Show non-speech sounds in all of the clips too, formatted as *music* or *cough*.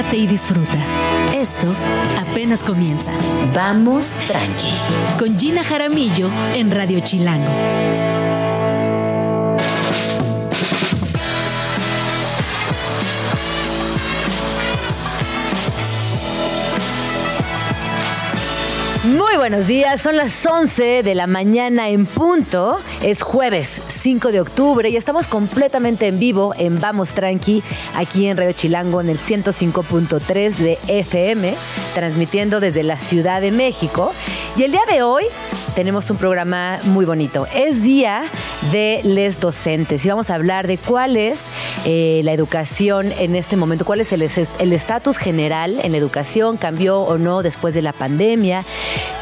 relájate y disfruta. Esto apenas comienza. Vamos tranqui. Con Gina Jaramillo en Radio Chilango. Muy buenos días, son las 11 de la mañana en punto. Es jueves 5 de octubre y estamos completamente en vivo en Vamos Tranqui, aquí en Radio Chilango en el 105.3 de FM, transmitiendo desde la Ciudad de México. Y el día de hoy tenemos un programa muy bonito. Es día de les docentes y vamos a hablar de cuál es eh, la educación en este momento, cuál es el estatus general en la educación, cambió o no después de la pandemia,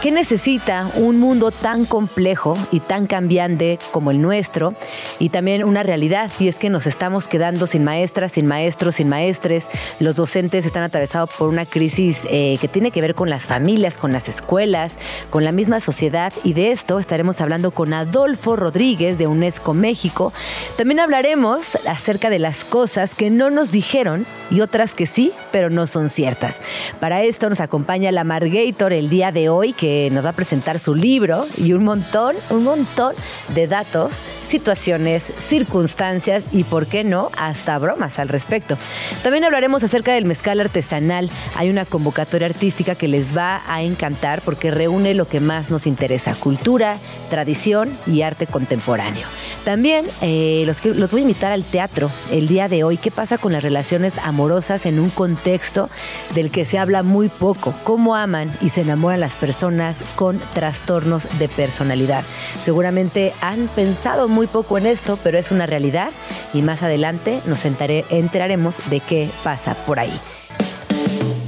qué necesita un mundo tan complejo y tan cambiante como el nuestro y también una realidad y es que nos estamos quedando sin maestras, sin maestros, sin maestres. Los docentes están atravesados por una crisis eh, que tiene que ver con las familias, con las escuelas, con la misma sociedad y de esto estaremos hablando con Adolfo Rodríguez de UNESCO México. También hablaremos acerca de las cosas que no nos dijeron y otras que sí, pero no son ciertas. Para esto nos acompaña la Margator el día de hoy que nos va a presentar su libro y un montón, un montón de datos, situaciones, circunstancias y, por qué no, hasta bromas al respecto. También hablaremos acerca del mezcal artesanal. Hay una convocatoria artística que les va a encantar porque reúne lo que más nos interesa, cultura, tradición y arte contemporáneo. También eh, los, los voy a invitar al teatro el día de hoy. ¿Qué pasa con las relaciones amorosas en un contexto del que se habla muy poco? ¿Cómo aman y se enamoran las personas con trastornos de personalidad? Seguramente han pensado muy poco en esto, pero es una realidad y más adelante nos enteraremos de qué pasa por ahí.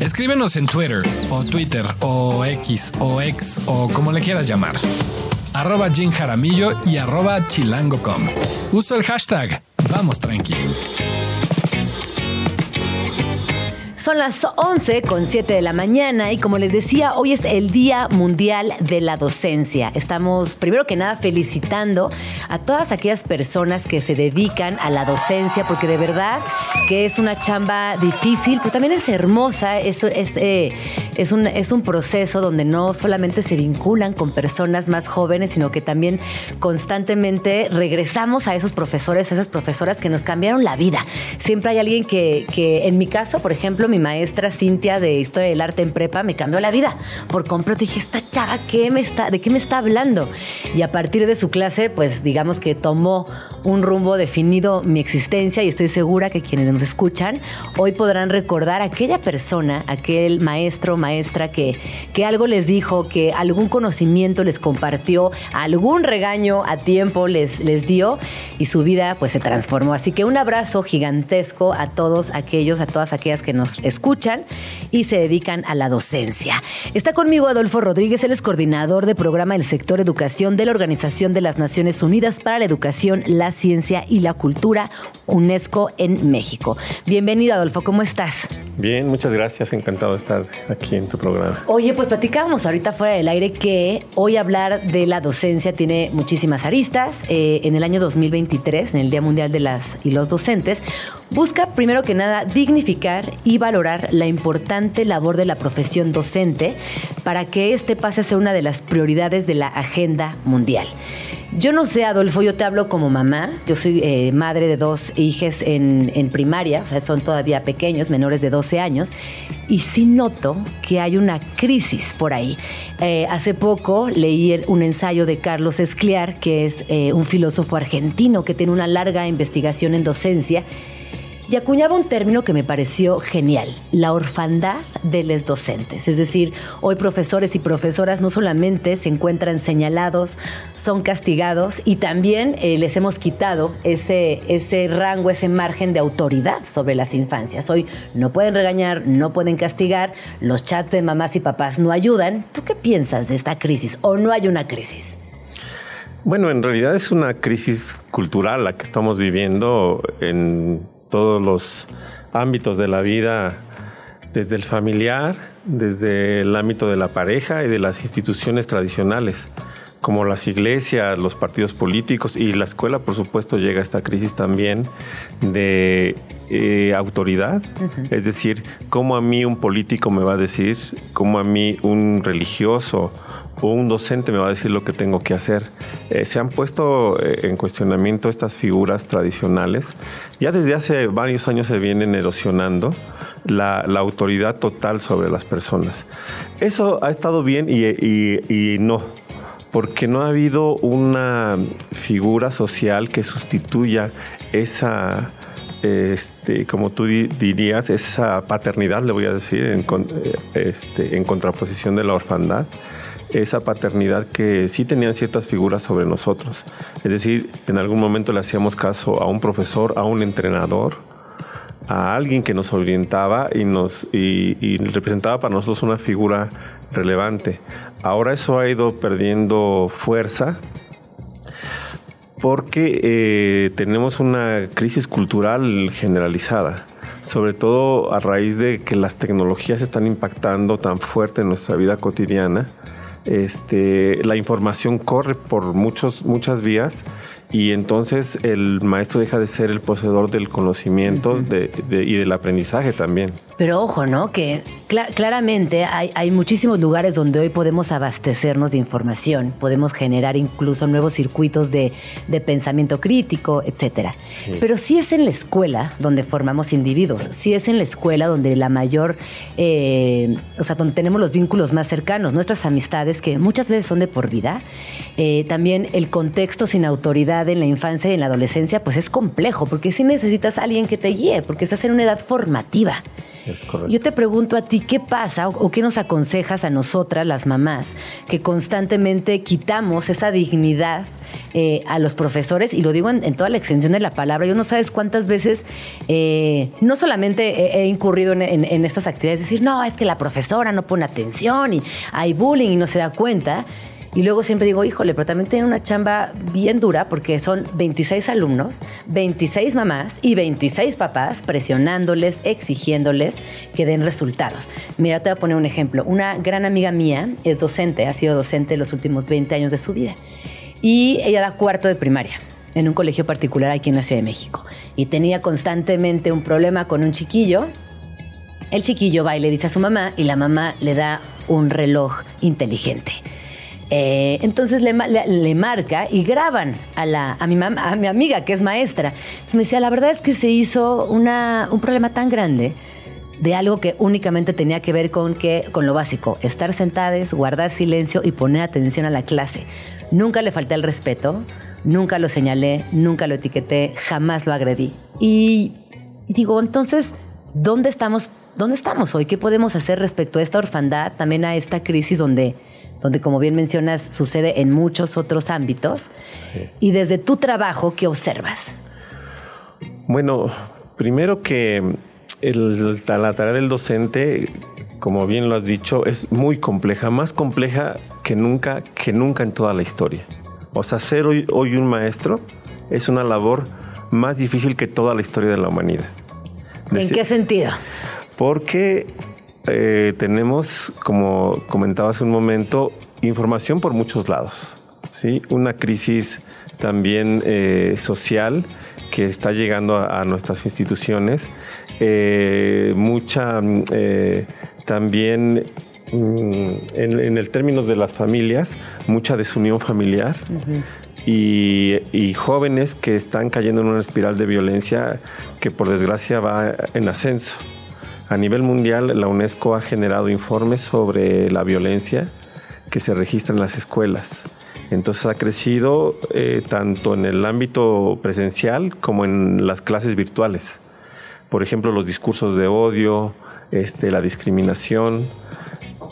Escríbenos en Twitter o Twitter o X o X o como le quieras llamar arroba Jim Jaramillo y arroba chilango.com. Uso el hashtag Vamos Tranqui. Son las 11 con 7 de la mañana y como les decía, hoy es el Día Mundial de la Docencia. Estamos primero que nada felicitando a todas aquellas personas que se dedican a la docencia porque de verdad que es una chamba difícil, pero también es hermosa, es, es, eh, es, un, es un proceso donde no solamente se vinculan con personas más jóvenes, sino que también constantemente regresamos a esos profesores, a esas profesoras que nos cambiaron la vida. Siempre hay alguien que, que en mi caso, por ejemplo, mi maestra Cintia de Historia del Arte en Prepa me cambió la vida. Por completo dije, esta chava, ¿qué me está, ¿de qué me está hablando? Y a partir de su clase, pues digamos que tomó un rumbo definido mi existencia y estoy segura que quienes nos escuchan hoy podrán recordar a aquella persona, aquel maestro, maestra que, que algo les dijo, que algún conocimiento les compartió, algún regaño a tiempo les, les dio y su vida pues se transformó. Así que un abrazo gigantesco a todos aquellos, a todas aquellas que nos escuchan y se dedican a la docencia. Está conmigo Adolfo Rodríguez, él es coordinador de programa del sector educación de la Organización de las Naciones Unidas para la Educación, la Ciencia y la Cultura, UNESCO en México. Bienvenido Adolfo, ¿cómo estás? Bien, muchas gracias, encantado de estar aquí en tu programa. Oye, pues platicábamos ahorita fuera del aire que hoy hablar de la docencia tiene muchísimas aristas. Eh, en el año 2023, en el Día Mundial de las y los Docentes, busca primero que nada dignificar y valorar la importante labor de la profesión docente para que este pase a ser una de las prioridades de la agenda mundial. Yo no sé, Adolfo, yo te hablo como mamá. Yo soy eh, madre de dos hijas en, primaria, o sea, son todavía pequeños, menores de 12 años, y sí noto que hay una crisis por ahí. Eh, hace poco leí un ensayo de Carlos Escliar, que es eh, un filósofo argentino que tiene una larga investigación en docencia y acuñaba un término que me pareció genial, la orfandad de los docentes. Es decir, hoy profesores y profesoras no solamente se encuentran señalados, son castigados y también eh, les hemos quitado ese, ese rango, ese margen de autoridad sobre las infancias. Hoy no pueden regañar, no pueden castigar, los chats de mamás y papás no ayudan. ¿Tú qué piensas de esta crisis o no hay una crisis? Bueno, en realidad es una crisis cultural la que estamos viviendo en todos los ámbitos de la vida, desde el familiar, desde el ámbito de la pareja y de las instituciones tradicionales. como las iglesias, los partidos políticos y la escuela, por supuesto, llega a esta crisis también de eh, autoridad. Es decir, cómo a mí un político me va a decir, cómo a mí un religioso un docente me va a decir lo que tengo que hacer. Eh, se han puesto eh, en cuestionamiento estas figuras tradicionales. Ya desde hace varios años se vienen erosionando la, autoridad total sobre las personas. Eso ha estado bien y no porque no ha habido una figura social que sustituya esa, este, como tú dirías, esa paternidad, le voy a decir, en, este, en contraposición de la orfandad, esa paternidad que sí tenían ciertas figuras sobre nosotros. Es decir, en algún momento le hacíamos caso a un profesor, a un entrenador, a alguien que nos orientaba y nos y representaba para nosotros una figura relevante. Ahora eso ha ido perdiendo fuerza porque eh, tenemos una crisis cultural generalizada, sobre todo a raíz de que las tecnologías están impactando tan fuerte en nuestra vida cotidiana. Este, la información corre por muchos, muchas vías y entonces el maestro deja de ser el poseedor del conocimiento y del aprendizaje también. Pero ojo, ¿no? Que claramente hay, muchísimos lugares donde hoy podemos abastecernos de información, podemos generar incluso nuevos circuitos de, pensamiento crítico, etcétera. Pero sí es en la escuela donde formamos individuos, sí es en la escuela donde la mayor, eh, o sea, donde tenemos los vínculos más cercanos, nuestras amistades que muchas veces son de por vida, eh, también el contexto sin autoridad en la infancia y en la adolescencia, pues es complejo, porque si necesitas a alguien que te guíe, porque estás en una edad formativa. Yo te pregunto a ti, ¿qué pasa o, qué nos aconsejas a nosotras, las mamás, que constantemente quitamos esa dignidad eh, a los profesores? Y lo digo en, toda la extensión de la palabra. Yo no sabes cuántas veces, eh, no solamente he, incurrido en, en, estas actividades, decir, no, es que la profesora no pone atención y hay bullying y no se da cuenta y luego siempre digo, híjole, pero también tiene una chamba bien dura porque son 26 alumnos, 26 mamás y 26 papás presionándoles, exigiéndoles que den resultados. Mira, te voy a poner un ejemplo. Una gran amiga mía es docente, ha sido docente los últimos 20 años de su vida. Y ella da cuarto de primaria en un colegio particular aquí en la Ciudad de México. Y tenía constantemente un problema con un chiquillo. El chiquillo va y le dice a su mamá y la mamá le da un reloj inteligente. Eh, entonces le, marca y graban a, la, mi amiga que es maestra. Me decía, la verdad es que se hizo un problema tan grande de algo que únicamente tenía que ver con, lo básico, estar sentadas, guardar silencio y poner atención a la clase. Nunca le falté el respeto, nunca lo señalé, nunca lo etiqueté, jamás lo agredí. Y, y digo, entonces, ¿dónde estamos, ¿dónde estamos hoy? ¿Qué podemos hacer respecto a esta orfandad, también a esta crisis donde donde como bien mencionas sucede en muchos otros ámbitos. Y desde tu trabajo, ¿qué observas? Bueno, primero que la tarea del docente, como bien lo has dicho, es muy compleja, más compleja que nunca, que nunca en toda la historia. O sea, ser hoy, hoy un maestro es una labor más difícil que toda la historia de la humanidad. ¿En qué sentido? Porque eh, tenemos, como comentaba hace un momento, información por muchos lados. ¿sí? Una crisis también eh, social que está llegando a, nuestras instituciones. Eh, mucha también mm, en, el término de las familias, mucha desunión familiar. y, jóvenes que están cayendo en una espiral de violencia que por desgracia va en ascenso. A nivel mundial, la UNESCO ha generado informes sobre la violencia que se registra en las escuelas. Entonces ha crecido eh, tanto en el ámbito presencial como en las clases virtuales. Por ejemplo, los discursos de odio, este, la discriminación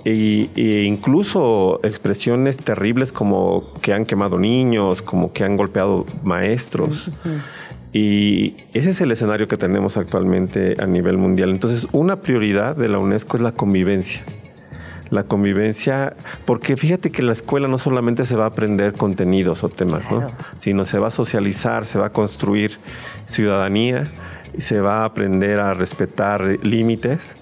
e, incluso expresiones terribles como que han quemado niños, como que han golpeado maestros. Y ese es el escenario que tenemos actualmente a nivel mundial. Entonces, una prioridad de la UNESCO es la convivencia. La convivencia, porque fíjate que en la escuela no solamente se va a aprender contenidos o temas, ¿no? sino se va a socializar, se va a construir ciudadanía, se va a aprender a respetar límites.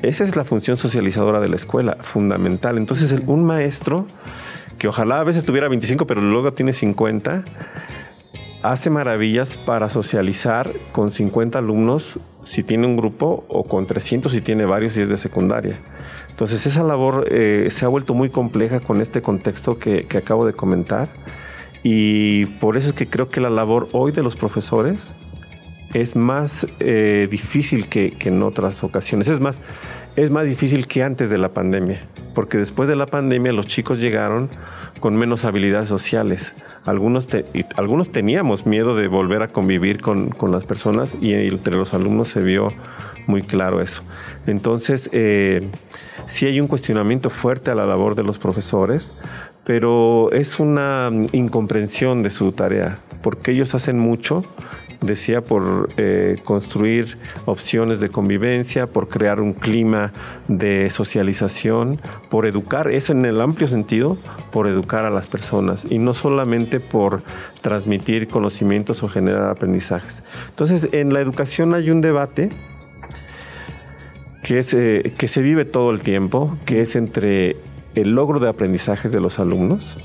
Esa es la función socializadora de la escuela, fundamental. Entonces, un maestro que ojalá a veces tuviera 25, pero luego tiene 50, hace maravillas para socializar con 50 alumnos si tiene un grupo o con 300 si tiene varios y es de secundaria. Entonces esa labor eh, se ha vuelto muy compleja con este contexto que, acabo de comentar y por eso es que creo que la labor hoy de los profesores es más eh, difícil que, que, en otras ocasiones. Es más, es más difícil que antes de la pandemia, porque después de la pandemia los chicos llegaron con menos habilidades sociales. Algunos, algunos teníamos miedo de volver a convivir con, las personas y entre los alumnos se vio muy claro eso. Entonces, eh, sí hay un cuestionamiento fuerte a la labor de los profesores, pero es una incomprensión de su tarea, porque ellos hacen mucho, decía, por eh, construir opciones de convivencia, por crear un clima de socialización, por educar, eso en el amplio sentido, por educar a las personas y no solamente por transmitir conocimientos o generar aprendizajes. Entonces, en la educación hay un debate que, es, eh, que se vive todo el tiempo, que es entre el logro de aprendizajes de los alumnos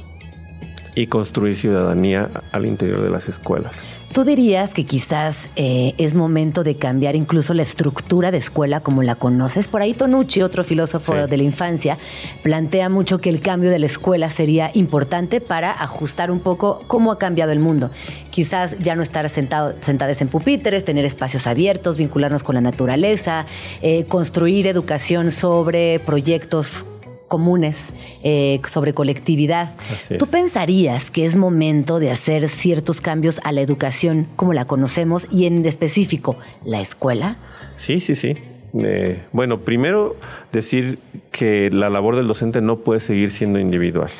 y construir ciudadanía al interior de las escuelas. ¿Tú dirías que quizás eh, es momento de cambiar incluso la estructura de escuela como la conoces? Por ahí Tonucci, otro filósofo de la infancia, plantea mucho que el cambio de la escuela sería importante para ajustar un poco cómo ha cambiado el mundo. Quizás ya no estar sentado, sentadas en pupitres, tener espacios abiertos, vincularnos con la naturaleza, eh, construir educación sobre proyectos comunes eh, sobre colectividad. ¿Tú pensarías que es momento de hacer ciertos cambios a la educación como la conocemos y en específico la escuela? Sí, sí, sí. Eh, bueno, primero decir que la labor del docente no puede seguir siendo individual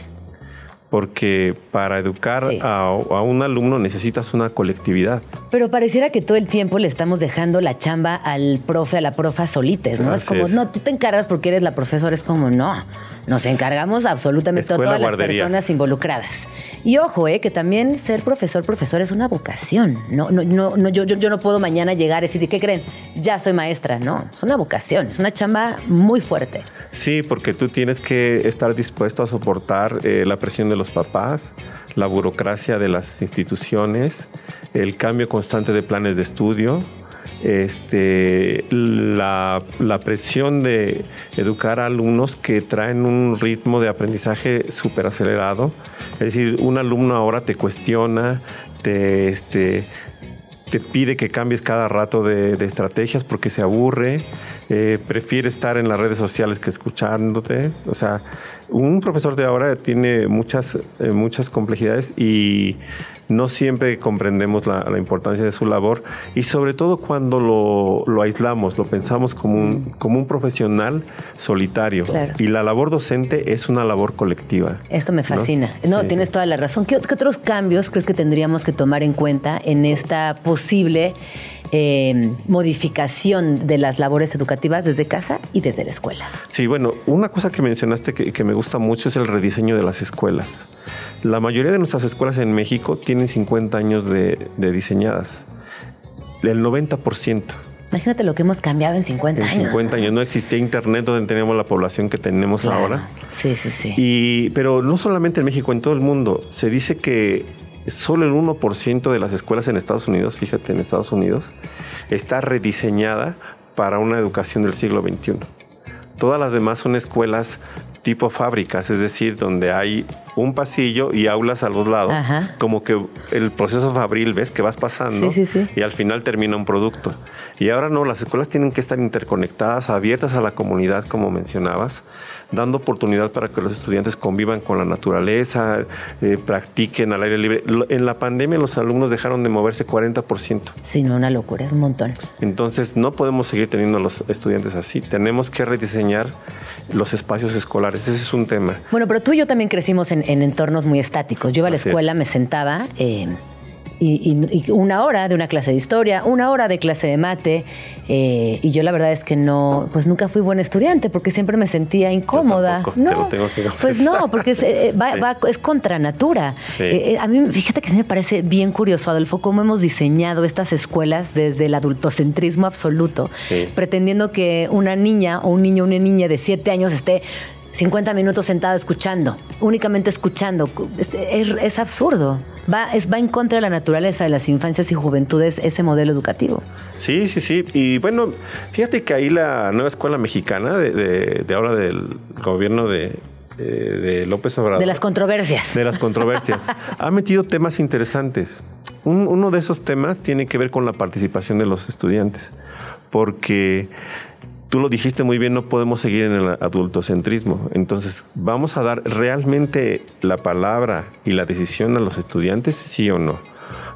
porque para educar a, un alumno necesitas una colectividad. Pero pareciera que todo el tiempo le estamos dejando la chamba al profe, a la profa solites, ¿no? es como, no, tú te encargas porque eres la profesora, es como, no, nos encargamos absolutamente a todas las personas involucradas. Y ojo, eh, que también ser profesor, profesor es una vocación. No, no, no, no yo, yo, yo no puedo mañana llegar y decir, ¿qué creen? Ya soy maestra. No, es una vocación, es una chamba muy fuerte. Sí, porque tú tienes que estar dispuesto a soportar eh, la presión de los papás, la burocracia de las instituciones, el cambio constante de planes de estudio, este, la, presión de educar a alumnos que traen un ritmo de aprendizaje súper acelerado. Es decir, un alumno ahora te cuestiona, te, este, te pide que cambies cada rato de, estrategias porque se aburre, eh, prefiere estar en las redes sociales que escuchándote. O sea, un profesor de ahora tiene muchas, eh, muchas complejidades y no siempre comprendemos la, importancia de su labor y sobre todo cuando lo, aislamos, lo pensamos como un, como un profesional solitario. Y la labor docente es una labor colectiva. Esto me fascina. No, tienes toda la razón. ¿Qué, otros cambios crees que tendríamos que tomar en cuenta en esta posible eh, modificación de las labores educativas desde casa y desde la escuela? Sí, bueno, una cosa que mencionaste que, que me gusta mucho es el rediseño de las escuelas. La mayoría de nuestras escuelas en México tienen 50 años de, diseñadas. El 90%. Imagínate lo que hemos cambiado en 50 años. En 50 años no existía internet donde teníamos la población que tenemos ahora. Sí, sí, sí. Y, pero no solamente en México, en todo el mundo. Se dice que solo el 1% de las escuelas en Estados Unidos, fíjate, en Estados Unidos, está rediseñada para una educación del siglo XXI. Todas las demás son escuelas tipo fábricas, es decir, donde hay un pasillo y aulas a los lados, como que el proceso fabril, ves que vas pasando y al final termina un producto. Y ahora no, las escuelas tienen que estar interconectadas, abiertas a la comunidad, como mencionabas, dando oportunidad para que los estudiantes convivan con la naturaleza, eh, practiquen al aire libre. En la pandemia los alumnos dejaron de moverse 40%. Sí, no, una locura, es un montón. Entonces no podemos seguir teniendo a los estudiantes así. Tenemos que rediseñar los espacios escolares. Ese es un tema. Bueno, pero tú y yo también crecimos en, entornos muy estáticos. Yo iba a la escuela, me sentaba... Eh, y, una hora de una clase de historia, una hora de clase de mate. Eh, y yo la verdad es que no, pues nunca fui buena estudiante porque siempre me sentía incómoda. no, pues no, porque es, eh, es contra natura. Eh, a mí, fíjate que sí me parece bien curioso, Adolfo, cómo hemos diseñado estas escuelas desde el adultocentrismo absoluto, pretendiendo que una niña o un niño o una niña de siete años esté 50 minutos sentado escuchando, únicamente escuchando. Es, es- es absurdo. Va, es, va en contra de la naturaleza de las infancias y juventudes ese modelo educativo. Sí, sí, sí. Y bueno, fíjate que ahí la nueva escuela mexicana de, de- de ahora del gobierno de, eh, de López Obrador. De las controversias. de las controversias. *laughs* ha metido temas interesantes. Un- uno de esos temas tiene que ver con la participación de los estudiantes, porque tú lo dijiste muy bien, no podemos seguir en el adultocentrismo. Entonces, ¿vamos a dar realmente la palabra y la decisión a los estudiantes, sí o no?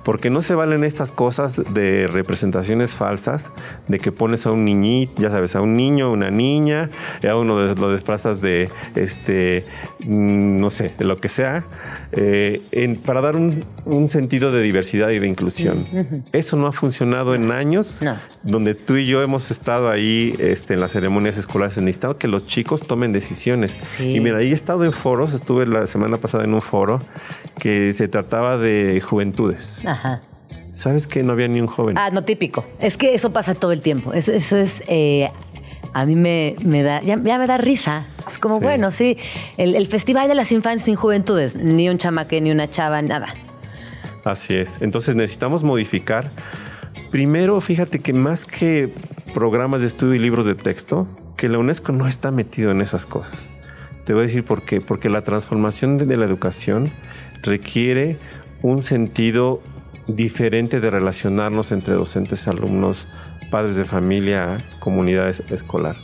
Porque no se valen estas cosas de representaciones falsas, de que pones a un niñito, ya sabes, a un niño, a una niña, a uno de- lo desplazas de, este, mm, no sé, de lo que sea, eh, en- para dar un, un sentido de diversidad y de inclusión. Eso no ha funcionado en años, No. donde tú y yo hemos estado ahí este, en las ceremonias escolares. Necesitamos que los chicos tomen decisiones. Sí. Y mira, ahí he estado en foros, estuve la semana pasada en un foro que se trataba de juventudes. Ajá. ¿Sabes que no había ni un joven? Ah, no típico. Es que eso pasa todo el tiempo. Eso, eso es. eh, a mí me, me da. Ya, ya me da risa. Es como, Sí. bueno, sí. El, el Festival de las Infancias sin Juventudes. Ni un chamaque, ni una chava, nada. Así es. Entonces necesitamos modificar. Primero, fíjate que más que programas de estudio y libros de texto, que la UNESCO no está metido en esas cosas. Te voy a decir por qué. Porque la transformación de, la educación requiere un sentido diferente de relacionarnos entre docentes, alumnos, padres de familia, comunidades escolar.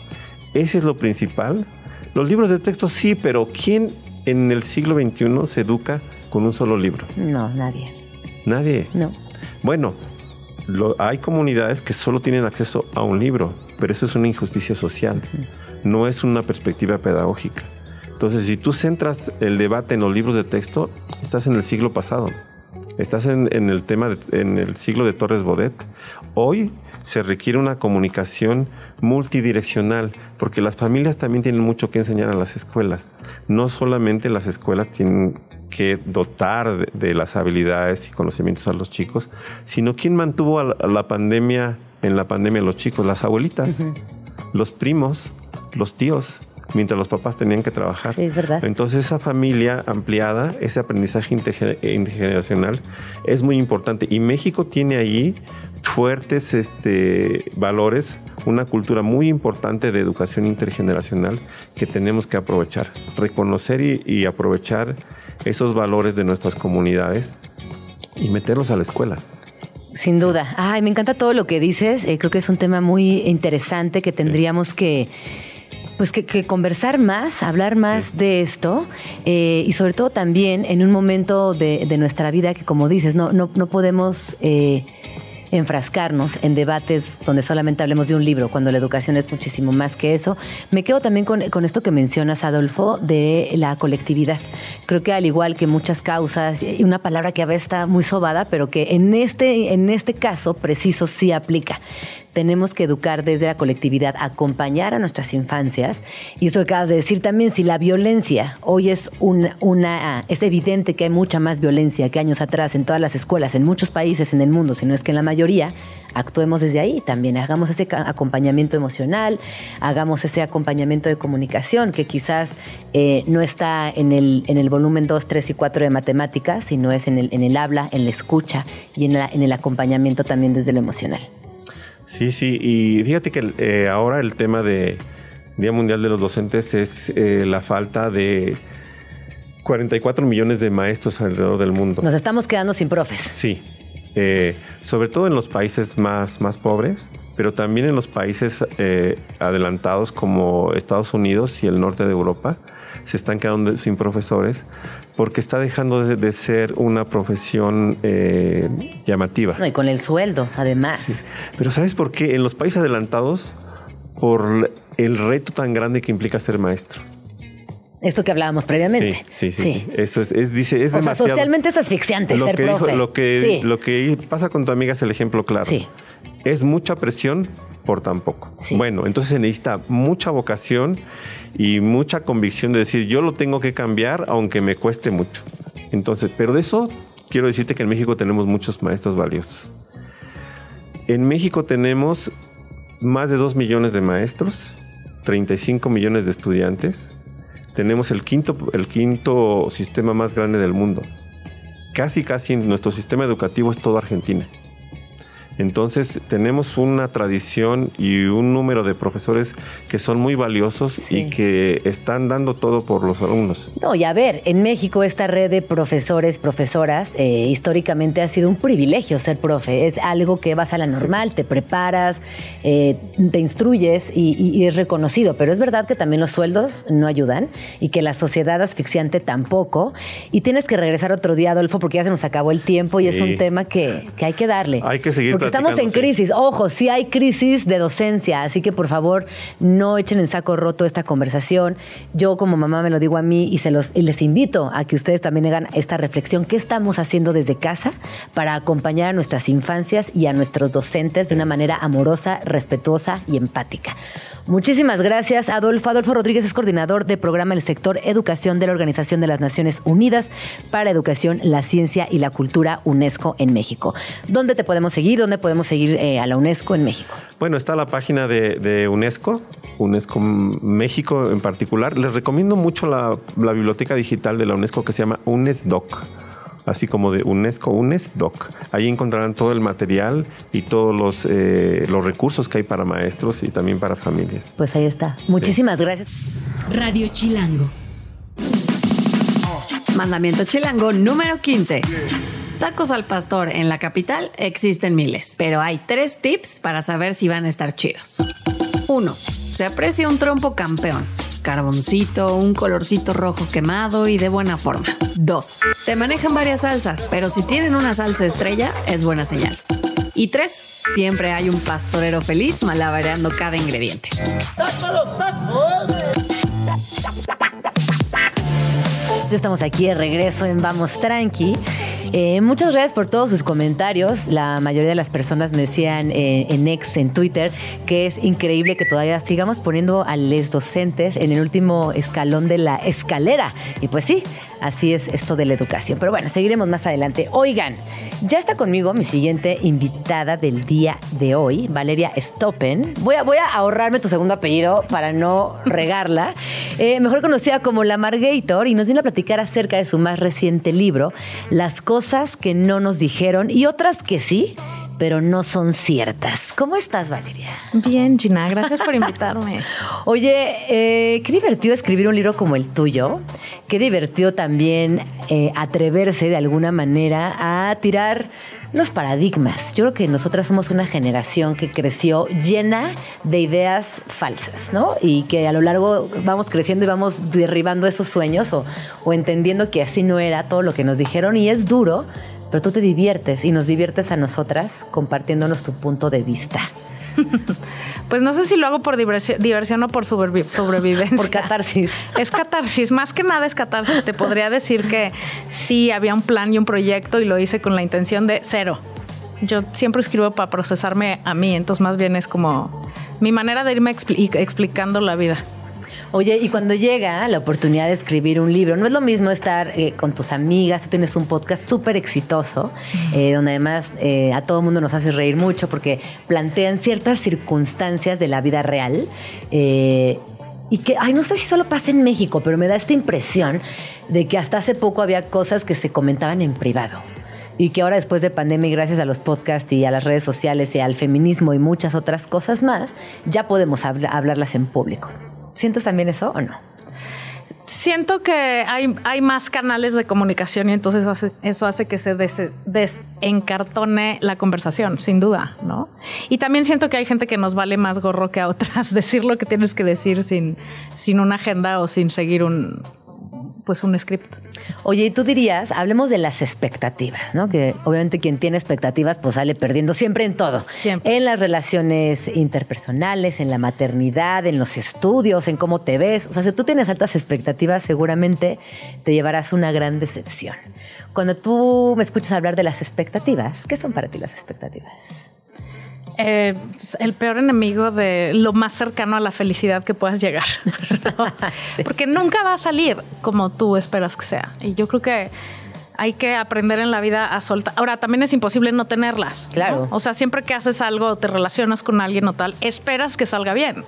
Ese es lo principal. Los libros de texto sí, pero ¿quién en el siglo XXI se educa con un solo libro? No, nadie. Nadie. No. Bueno, lo- hay comunidades que solo tienen acceso a un libro, pero eso es una injusticia social, no es una perspectiva pedagógica. Entonces, si tú centras el debate en los libros de texto, estás en el siglo pasado, estás en, en el tema, de- en el siglo de Torres Bodet. Hoy se requiere una comunicación multidireccional, porque las familias también tienen mucho que enseñar a las escuelas. No solamente las escuelas tienen que dotar de, de las habilidades y conocimientos a los chicos, sino quién mantuvo a la, a la pandemia, en la pandemia a los chicos, las abuelitas, los primos, los tíos, mientras los papás tenían que trabajar. Sí, es verdad. Entonces esa familia ampliada, ese aprendizaje interge- intergeneracional es muy importante y México tiene ahí fuertes este, valores, una cultura muy importante de educación intergeneracional que tenemos que aprovechar, reconocer y, y aprovechar esos valores de nuestras comunidades y meterlos a la escuela. Sin duda. Ay, me encanta todo lo que dices. Eh, creo que es un tema muy interesante que tendríamos que. Pues que, que conversar más, hablar más de esto eh, y sobre todo también en un momento de, de nuestra vida que como dices, no, no, no podemos eh, enfrascarnos en debates donde solamente hablemos de un libro, cuando la educación es muchísimo más que eso. Me quedo también con, con esto que mencionas, Adolfo, de la colectividad. Creo que al igual que muchas causas, y una palabra que a veces está muy sobada, pero que en este, en este caso preciso sí aplica. Tenemos que educar desde la colectividad, acompañar a nuestras infancias. Y eso que acabas de decir también, si la violencia hoy es una, es evidente que hay mucha más violencia que años atrás en todas las escuelas, en muchos países en el mundo, si no es que en la mayoría, actuemos desde ahí también, hagamos ese acompañamiento emocional, hagamos ese acompañamiento de comunicación que quizás eh, no está en el, en el volumen 2, 3 y 4 de matemáticas, sino es en el, en el habla, en la escucha y en, la- en el acompañamiento también desde lo emocional. Sí, sí, y fíjate que eh, ahora el tema de Día Mundial de los Docentes es eh, la falta de 44 millones de maestros alrededor del mundo. Nos estamos quedando sin profes. Sí, eh, sobre todo en los países más, más pobres, pero también en los países eh, adelantados como Estados Unidos y el norte de Europa, se están quedando sin profesores porque está dejando de, de ser una profesión eh, llamativa. No, y con el sueldo, además. Pero ¿sabes por qué? En los países adelantados, por el reto tan grande que implica ser maestro. Esto que hablábamos previamente. Sí, sí, sí. sí. Eso es, es, dice, es o sea, socialmente es asfixiante lo ser que dijo- profe. lo, que, Sí. lo que pasa con tu amiga es el ejemplo claro. Sí. Es mucha presión por tan poco. Sí. Bueno, entonces se necesita mucha vocación y mucha convicción de decir, yo lo tengo que cambiar aunque me cueste mucho. Entonces, pero de eso quiero decirte que en México tenemos muchos maestros valiosos. En México tenemos más de 2 millones de maestros, 35 millones de estudiantes, tenemos el quinto, el quinto sistema más grande del mundo. Casi, casi nuestro sistema educativo es todo Argentina. Entonces tenemos una tradición y un número de profesores que son muy valiosos y que están dando todo por los alumnos. No, y a ver, en México esta red de profesores, profesoras, eh, históricamente ha sido un privilegio ser profe. Es algo que vas a la normal, te preparas, eh, te instruyes y, es reconocido. Pero es verdad que también los sueldos no ayudan y que la sociedad asfixiante tampoco. Y tienes que regresar otro día, Adolfo, porque ya se nos acabó el tiempo y es un tema que, hay que darle. Hay que seguir estamos en crisis. Ojo, sí hay crisis de docencia, así que por favor no echen en saco roto esta conversación. Yo como mamá me lo digo a mí y, se los, y les invito a que ustedes también hagan esta reflexión. ¿Qué estamos haciendo desde casa para acompañar a nuestras infancias y a nuestros docentes de una manera amorosa, respetuosa y empática? Muchísimas gracias, Adolfo. Adolfo Rodríguez es coordinador de programa del sector Educación de la Organización de las Naciones Unidas para Educación, la Ciencia y la Cultura UNESCO en México. ¿Dónde te podemos seguir? ¿Dónde podemos seguir eh, a la UNESCO en México? Bueno, está la página de, UNESCO, UNESCO México en particular. Les recomiendo mucho la biblioteca digital de la UNESCO que se llama UNESDOC así como de UNESCO, UNESDOC. Ahí encontrarán todo el material y todos los, eh, los recursos que hay para maestros y también para familias. Pues ahí está. Muchísimas gracias. Radio Chilango. Mandamiento Chilango número 15. Tacos al pastor en la capital existen miles, pero hay tres tips para saber si van a estar chidos. 1. Se aprecia un trompo campeón carboncito, un colorcito rojo quemado y de buena forma. 2. Se manejan varias salsas, pero si tienen una salsa estrella, es buena señal. Y 3. Siempre hay un pastorero feliz malabareando cada ingrediente. Estamos aquí de regreso en Vamos Tranqui. Eh, muchas gracias por todos sus comentarios. La mayoría de las personas me decían eh, en ex, en Twitter, que es increíble que todavía sigamos poniendo a los docentes en el último escalón de la escalera. Y pues sí, Así es esto de la educación. Pero bueno, seguiremos más adelante. Oigan, ya está conmigo mi siguiente invitada del día de hoy, Valeria Stoppen. Voy a, voy a ahorrarme tu segundo apellido para no regarla. *laughs* Eh, mejor conocida como La Margator y nos viene a platicar acerca de su más reciente libro, Las cosas que no nos dijeron y otras que sí pero no son ciertas. ¿Cómo estás, Valeria? Bien, Gina, gracias por invitarme. *laughs* Oye, eh, qué divertido escribir un libro como el tuyo. Qué divertido también eh, atreverse de alguna manera a tirar los paradigmas. Yo creo que nosotras somos una generación que creció llena de ideas falsas, ¿no? Y que a lo largo vamos creciendo y vamos derribando esos sueños o, o entendiendo que así no era todo lo que nos dijeron y es duro pero tú te diviertes y nos diviertes a nosotras compartiéndonos tu punto de vista. *laughs* Pues no sé si lo hago por diversión, o por sobrevivencia. por catarsis. *laughs* Es catarsis, más que nada es catarsis. Te podría decir que sí había un plan y un proyecto y lo hice con la intención de cero. Yo siempre escribo para procesarme a mí, entonces más bien es como mi manera de irme explicando la vida. Oye, y cuando llega la oportunidad de escribir un libro, no es lo mismo estar eh, con tus amigas, tú tienes un podcast súper exitoso, eh, donde además eh, a todo mundo nos hace reír mucho porque plantean ciertas circunstancias de la vida real. y que, ay, no sé si solo pasa en México, pero me da esta impresión de que hasta hace poco había cosas que se comentaban en privado y que ahora después de pandemia y gracias a los podcasts y a las redes sociales y al feminismo y muchas otras cosas más, ya podemos hablarlas en público. ¿Sientes también eso o no? Siento que hay, hay más canales de comunicación y entonces eso hace que se desencartone la conversación, sin duda, ¿no? Y también siento que hay gente que nos vale más gorro que a otras *laughs* decir lo que tienes que decir sin, sin una agenda o sin seguir un, pues un script. Oye, y tú dirías, hablemos de las expectativas, ¿no? Que obviamente quien tiene expectativas pues sale perdiendo siempre en todo. Siempre. En las relaciones interpersonales, en la maternidad, en los estudios, en cómo te ves. O sea, si tú tienes altas expectativas, seguramente te llevarás una gran decepción. Cuando tú me escuchas hablar de las expectativas, ¿qué son para ti las expectativas? Eh, el peor enemigo de lo más cercano a la felicidad que puedas llegar. *laughs* Porque nunca va a salir como tú esperas que sea. Y yo creo que hay que aprender en la vida a soltar. Ahora, también es imposible no tenerlas. Claro. O sea, siempre que haces algo, te relacionas con alguien o tal, esperas que salga bien.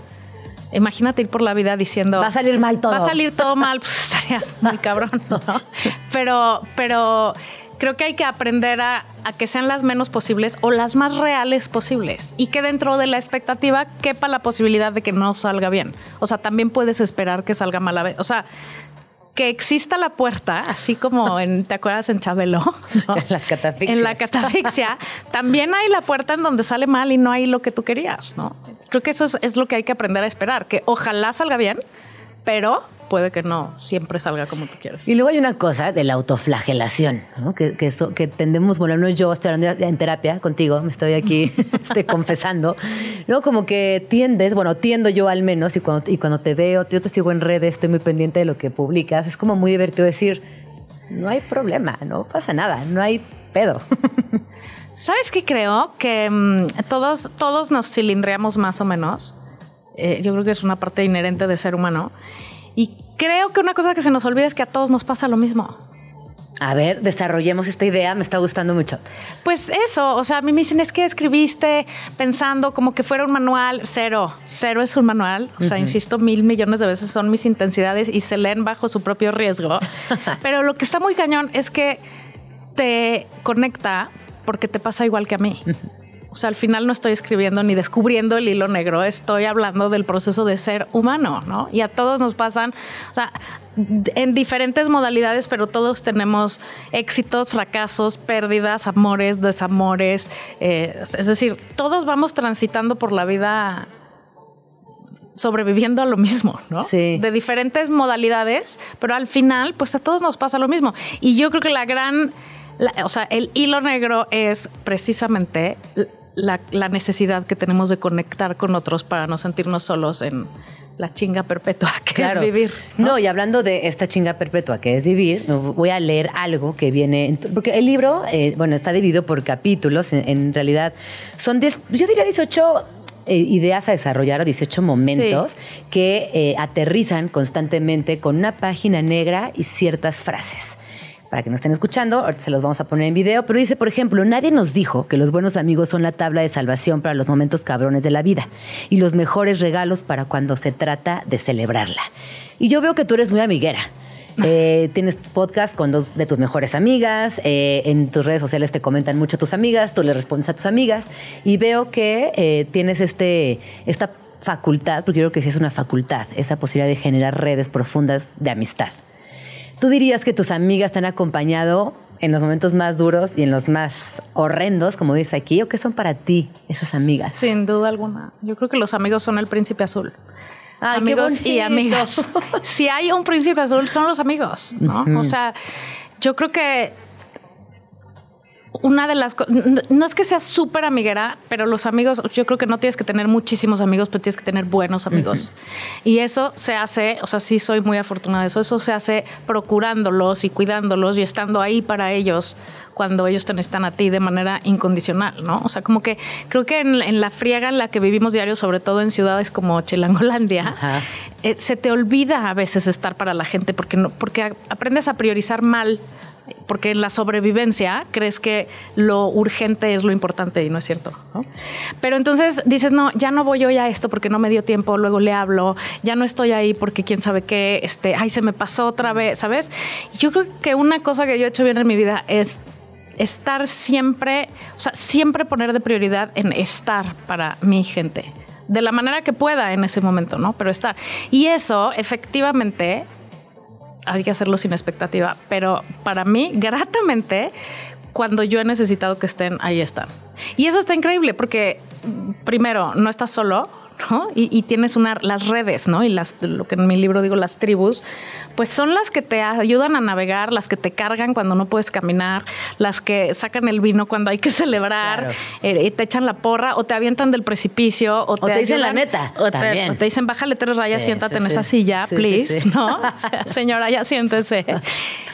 Imagínate ir por la vida diciendo... Va a salir mal todo. Va a salir todo mal, pues *laughs* estaría muy cabrón, ¿no? *laughs* Pero, pero creo que hay que aprender a, a, que sean las menos posibles o las más reales posibles y que dentro de la expectativa quepa la posibilidad de que no salga bien. O sea, también puedes esperar que salga mal a vez. O sea, que exista la puerta, así como en, ¿te acuerdas en Chabelo? ¿no? *laughs* En las catafixias. En la catafixia, también hay la puerta en donde sale mal y no hay lo que tú querías, ¿no? Creo que eso es, es lo que hay que aprender a esperar, que ojalá salga bien, pero puede que no siempre salga como tú quieres. Y luego hay una cosa de la autoflagelación, ¿no? que, que, tendemos, bueno, no yo, estoy hablando en terapia contigo, me estoy aquí *laughs* estoy confesando, ¿no? Como que tiendes, bueno, tiendo yo al menos, y cuando, y cuando te veo, yo te sigo en redes, estoy muy pendiente de lo que publicas, es como muy divertido decir, no hay problema, no pasa nada, no hay pedo. *laughs* ¿Sabes qué creo? Que mmm, todos, todos nos cilindreamos más o menos. Eh, yo creo que es una parte inherente de ser humano. Y creo que una cosa que se nos olvida es que a todos nos pasa lo mismo. A ver, desarrollemos esta idea, me está gustando mucho. Pues eso, o sea, a mí me dicen, es que escribiste pensando como que fuera un manual, cero, cero es un manual, o sea, uh -huh. insisto, mil millones de veces son mis intensidades y se leen bajo su propio riesgo. *laughs* Pero lo que está muy cañón es que te conecta porque te pasa igual que a mí. Uh -huh. O sea, al final no estoy escribiendo ni descubriendo el hilo negro, estoy hablando del proceso de ser humano, ¿no? Y a todos nos pasan, o sea, en diferentes modalidades, pero todos tenemos éxitos, fracasos, pérdidas, amores, desamores. Eh, es decir, todos vamos transitando por la vida sobreviviendo a lo mismo, ¿no? Sí. De diferentes modalidades, pero al final, pues a todos nos pasa lo mismo. Y yo creo que la gran, la, o sea, el hilo negro es precisamente la, la, necesidad que tenemos de conectar con otros para no sentirnos solos en la chinga perpetua que claro. es vivir. ¿no? ¿no? y hablando de esta chinga perpetua que es vivir, voy a leer algo que viene, porque el libro, eh, bueno, está dividido por capítulos, en, en realidad son, yo diría 18 eh, ideas a desarrollar o 18 momentos sí. que eh, aterrizan constantemente con una página negra y ciertas frases para que no estén escuchando, ahorita se los vamos a poner en video, pero dice, por ejemplo, nadie nos dijo que los buenos amigos son la tabla de salvación para los momentos cabrones de la vida y los mejores regalos para cuando se trata de celebrarla. Y yo veo que tú eres muy amiguera. *laughs* Eh, tienes podcast con dos de tus mejores amigas, eh, en tus redes sociales te comentan mucho tus amigas, tú le respondes a tus amigas y veo que eh, tienes este, esta facultad, porque yo creo que sí es una facultad, esa posibilidad de generar redes profundas de amistad. ¿Tú dirías que tus amigas te han acompañado en los momentos más duros y en los más horrendos, como dice aquí, o qué son para ti esas amigas? Sin duda alguna. Yo creo que los amigos son el príncipe azul. Ay, amigos y amigas. *laughs* si hay un príncipe azul, son los amigos, ¿no? Uh -huh. O sea, yo creo que una de las no es que sea súper amiguera, pero los amigos, yo creo que no tienes que tener muchísimos amigos, pero tienes que tener buenos amigos. Uh -huh. Y eso se hace, o sea, sí soy muy afortunada de eso, eso se hace procurándolos y cuidándolos y estando ahí para ellos cuando ellos te necesitan a ti de manera incondicional, ¿no? O sea, como que creo que en, en la friega en la que vivimos diario, sobre todo en ciudades como Chilangolandia, eh, se te olvida a veces estar para la gente porque, no, porque aprendes a priorizar mal porque en la sobrevivencia crees que lo urgente es lo importante y no es cierto. ¿no? Pero entonces dices, no, ya no voy hoy a esto porque no me dio tiempo, luego le hablo, ya no estoy ahí porque quién sabe qué, este, ay, se me pasó otra vez, ¿sabes? Yo creo que una cosa que yo he hecho bien en mi vida es estar siempre, o sea, siempre poner de prioridad en estar para mi gente de la manera que pueda en ese momento, ¿no? Pero estar. Y eso, efectivamente, hay que hacerlo sin expectativa, pero para mí, gratamente, cuando yo he necesitado que estén, ahí están. Y eso está increíble porque, primero, no estás solo, ¿no? Y, y, tienes una, las redes, ¿no? Y las, lo que en mi libro digo, las tribus, pues son las que te ayudan a navegar, las que te cargan cuando no puedes caminar, las que sacan el vino cuando hay que celebrar, claro. eh, y te echan la porra, o te avientan del precipicio, o te, o te ayudan, dicen la neta. O te, o te, dicen, bájale tres rayas, sí, siéntate sí, en sí. esa silla, please, ¿no? *laughs* O sea, señora, ya siéntese.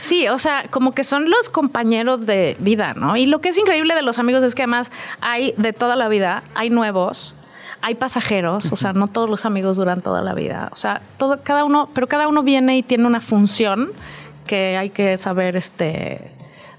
Sí, o sea, como que son los compañeros de vida, ¿no? Y lo que es increíble de los amigos es que además hay de toda la vida, hay nuevos, hay pasajeros, o sea, no todos los amigos duran toda la vida. O sea, todo, cada uno, pero cada uno viene y tiene una función que hay que saber este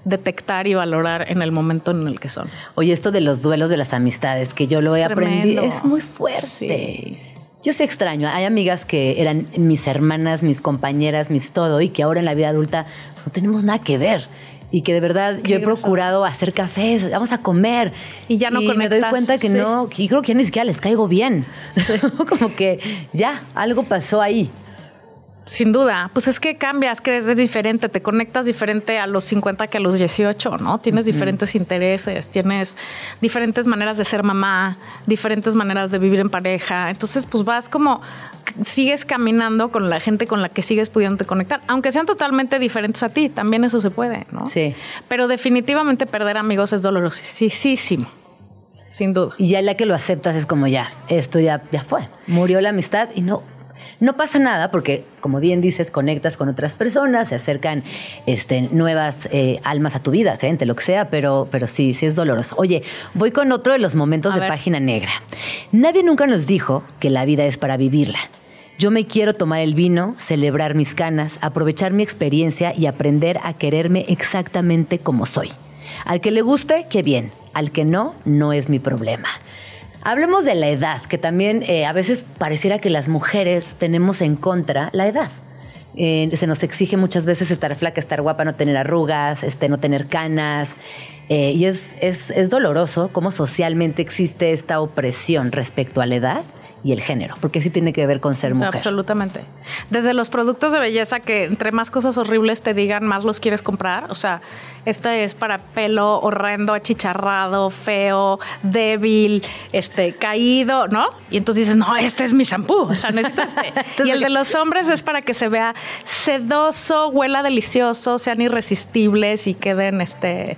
detectar y valorar en el momento en el que son. Oye, esto de los duelos de las amistades, que yo lo es he aprendido, es muy fuerte. Sí. Yo sí extraño. Hay amigas que eran mis hermanas, mis compañeras, mis todo, y que ahora en la vida adulta no tenemos nada que ver. Y que de verdad yo he procurado hacer cafés, vamos a comer. Y ya no y me doy cuenta que sí. no, yo creo que ya ni siquiera les caigo bien. *laughs* Como que ya, algo pasó ahí. Sin duda, pues es que cambias, crees diferente, te conectas diferente a los 50 que a los 18, ¿no? Tienes diferentes intereses, tienes diferentes maneras de ser mamá, diferentes maneras de vivir en pareja. Entonces, pues vas como, sigues caminando con la gente con la que sigues pudiendo conectar, aunque sean totalmente diferentes a ti, también eso se puede, ¿no? Sí. Pero definitivamente perder amigos es dolorosísimo, sin duda. Y ya la que lo aceptas es como ya, esto ya, ya fue. Murió la amistad y no, no pasa nada porque, como bien dices, conectas con otras personas, se acercan este, nuevas eh, almas a tu vida, gente, lo que sea, pero, pero sí, sí es doloroso. Oye, voy con otro de los momentos A de ver. página negra. Nadie nunca nos dijo que la vida es para vivirla. Yo me quiero tomar el vino, celebrar mis canas, aprovechar mi experiencia y aprender a quererme exactamente como soy. Al que le guste, qué bien. Al que no, no es mi problema. Hablemos de la edad, que también eh, a veces pareciera que las mujeres tenemos en contra la edad. Eh, se nos exige muchas veces estar flaca, estar guapa, no tener arrugas, este, no tener canas. Eh, y es, es, es doloroso cómo socialmente existe esta opresión respecto a la edad y el género, porque sí tiene que ver con ser mujer. Absolutamente. Desde los productos de belleza que entre más cosas horribles te digan, más los quieres comprar. O sea, este es para pelo horrendo, achicharrado, feo, débil, este, caído, ¿no? Y entonces dices, no, este es mi shampoo. O sea, necesito *laughs* este. y el de los hombres es para que se vea sedoso, huela delicioso, sean irresistibles y queden este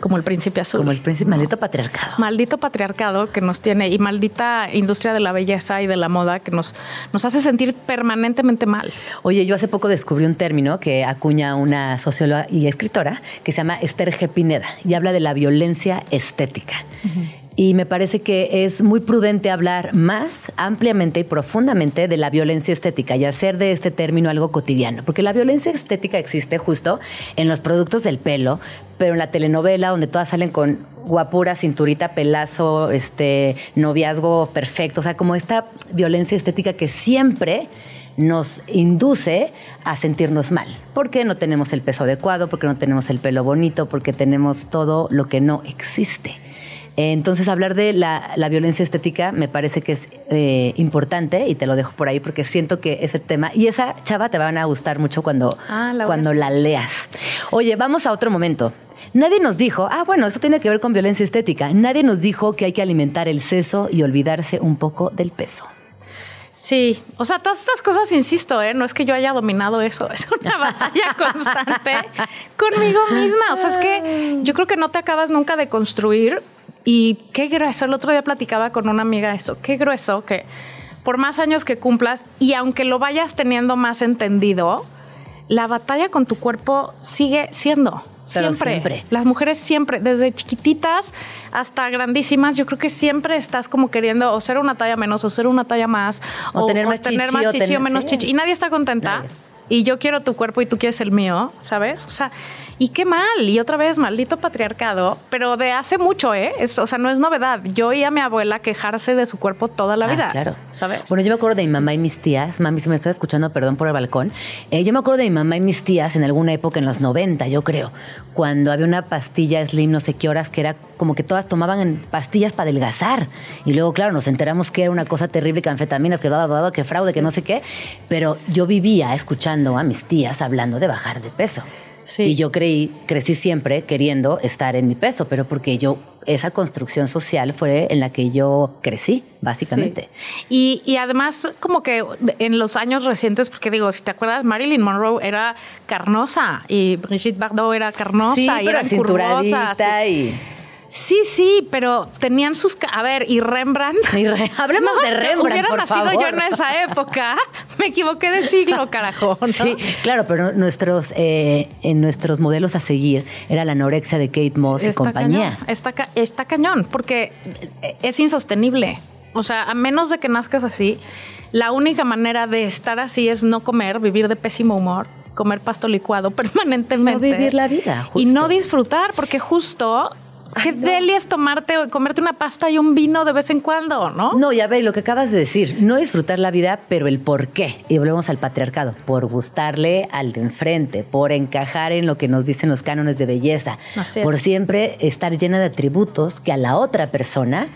como el príncipe azul. Como el príncipe maldito patriarcado. Maldito patriarcado que nos tiene y maldita industria de la belleza y de la moda que nos, nos hace sentir permanentemente mal. Oye, yo hace poco descubrí un término que acuña una socióloga y escritora que se llama Esther G. Pineda y habla de la violencia estética. Y me parece que es muy prudente hablar más ampliamente y profundamente de la violencia estética y hacer de este término algo cotidiano. Porque la violencia estética existe justo en los productos del pelo, pero en la telenovela donde todas salen con guapura, cinturita, pelazo, este, noviazgo perfecto. O sea, como esta violencia estética que siempre nos induce a sentirnos mal, porque no tenemos el peso adecuado, porque no tenemos el pelo bonito, porque tenemos todo lo que no existe. Entonces, hablar de la, la violencia estética me parece que es eh, importante y te lo dejo por ahí porque siento que ese tema y esa chava te van a gustar mucho cuando, Ah, la cuando la leas. Oye, vamos a otro momento. Nadie nos dijo, ah, bueno, eso tiene que ver con violencia estética. Nadie nos dijo que hay que alimentar el seso y olvidarse un poco del peso. Sí, o sea, todas estas cosas, insisto, ¿eh? no es que yo haya dominado eso, *laughs* es una batalla constante conmigo misma. O sea, es que yo creo que no te acabas nunca de construir y qué grueso. El otro día platicaba con una amiga eso, qué grueso que por más años que cumplas y aunque lo vayas teniendo más entendido, la batalla con tu cuerpo sigue siendo. Siempre. siempre. Las mujeres siempre, desde chiquititas hasta grandísimas, yo creo que siempre estás como queriendo o ser una talla menos o ser una talla más O tener más chichi, más o chichi tener- o menos sí. chichi. Y nadie está contenta. Nadie. Y yo quiero tu cuerpo y tú quieres el mío, ¿sabes? O sea, y qué mal. Y otra vez, maldito patriarcado, pero de hace mucho, ¿eh? Es- o sea, no es novedad. Yo oí a mi abuela quejarse de su cuerpo toda la Ah, vida. claro. ¿Sabes? Bueno, yo me acuerdo de mi mamá y mis tías. Mami, si me estás escuchando, perdón por el balcón. Eh, yo me acuerdo de mi mamá y mis tías en alguna época, en los 90, yo creo, cuando había una pastilla Slim, no sé qué horas, que era como que todas tomaban en pastillas para adelgazar. Y luego, claro, nos enteramos que era una cosa terrible, que anfetaminas, que bla, que fraude, que no sé qué. Pero yo vivía escuchando a mis tías hablando de bajar de peso. Sí. Y yo creí, crecí siempre queriendo estar en mi peso, pero porque yo, esa construcción social fue en la que yo crecí, básicamente. Sí. Y, y además, como que en los años recientes, porque digo, si te acuerdas, Marilyn Monroe era carnosa y Brigitte Bardot era carnosa Sí, y pero eran curvosas. cinturadita y... Sí, sí, pero tenían sus... A ver, y Rembrandt... Y Re- hablemos de Rembrandt, Hubiera por nacido favor. yo en esa época, *laughs* me equivoqué de siglo, carajo. ¿no? Sí, claro, pero nuestros, eh, en nuestros modelos a seguir era la anorexia de Kate Moss y compañía. Cañón, está, ca- está cañón, porque es insostenible. O sea, a menos de que nazcas así, la única manera de estar así es no comer, vivir de pésimo humor, comer pasto licuado *laughs* permanentemente. No vivir la vida, Y justo. no disfrutar, porque justo Qué deli es tomarte o comerte una pasta y un vino de vez en cuando, ¿no? No, ya ve lo que acabas de decir, no disfrutar la vida, pero el por qué. Y volvemos al patriarcado, por gustarle al de enfrente, por encajar en lo que nos dicen los cánones de belleza, por siempre estar llena de atributos que a la otra persona,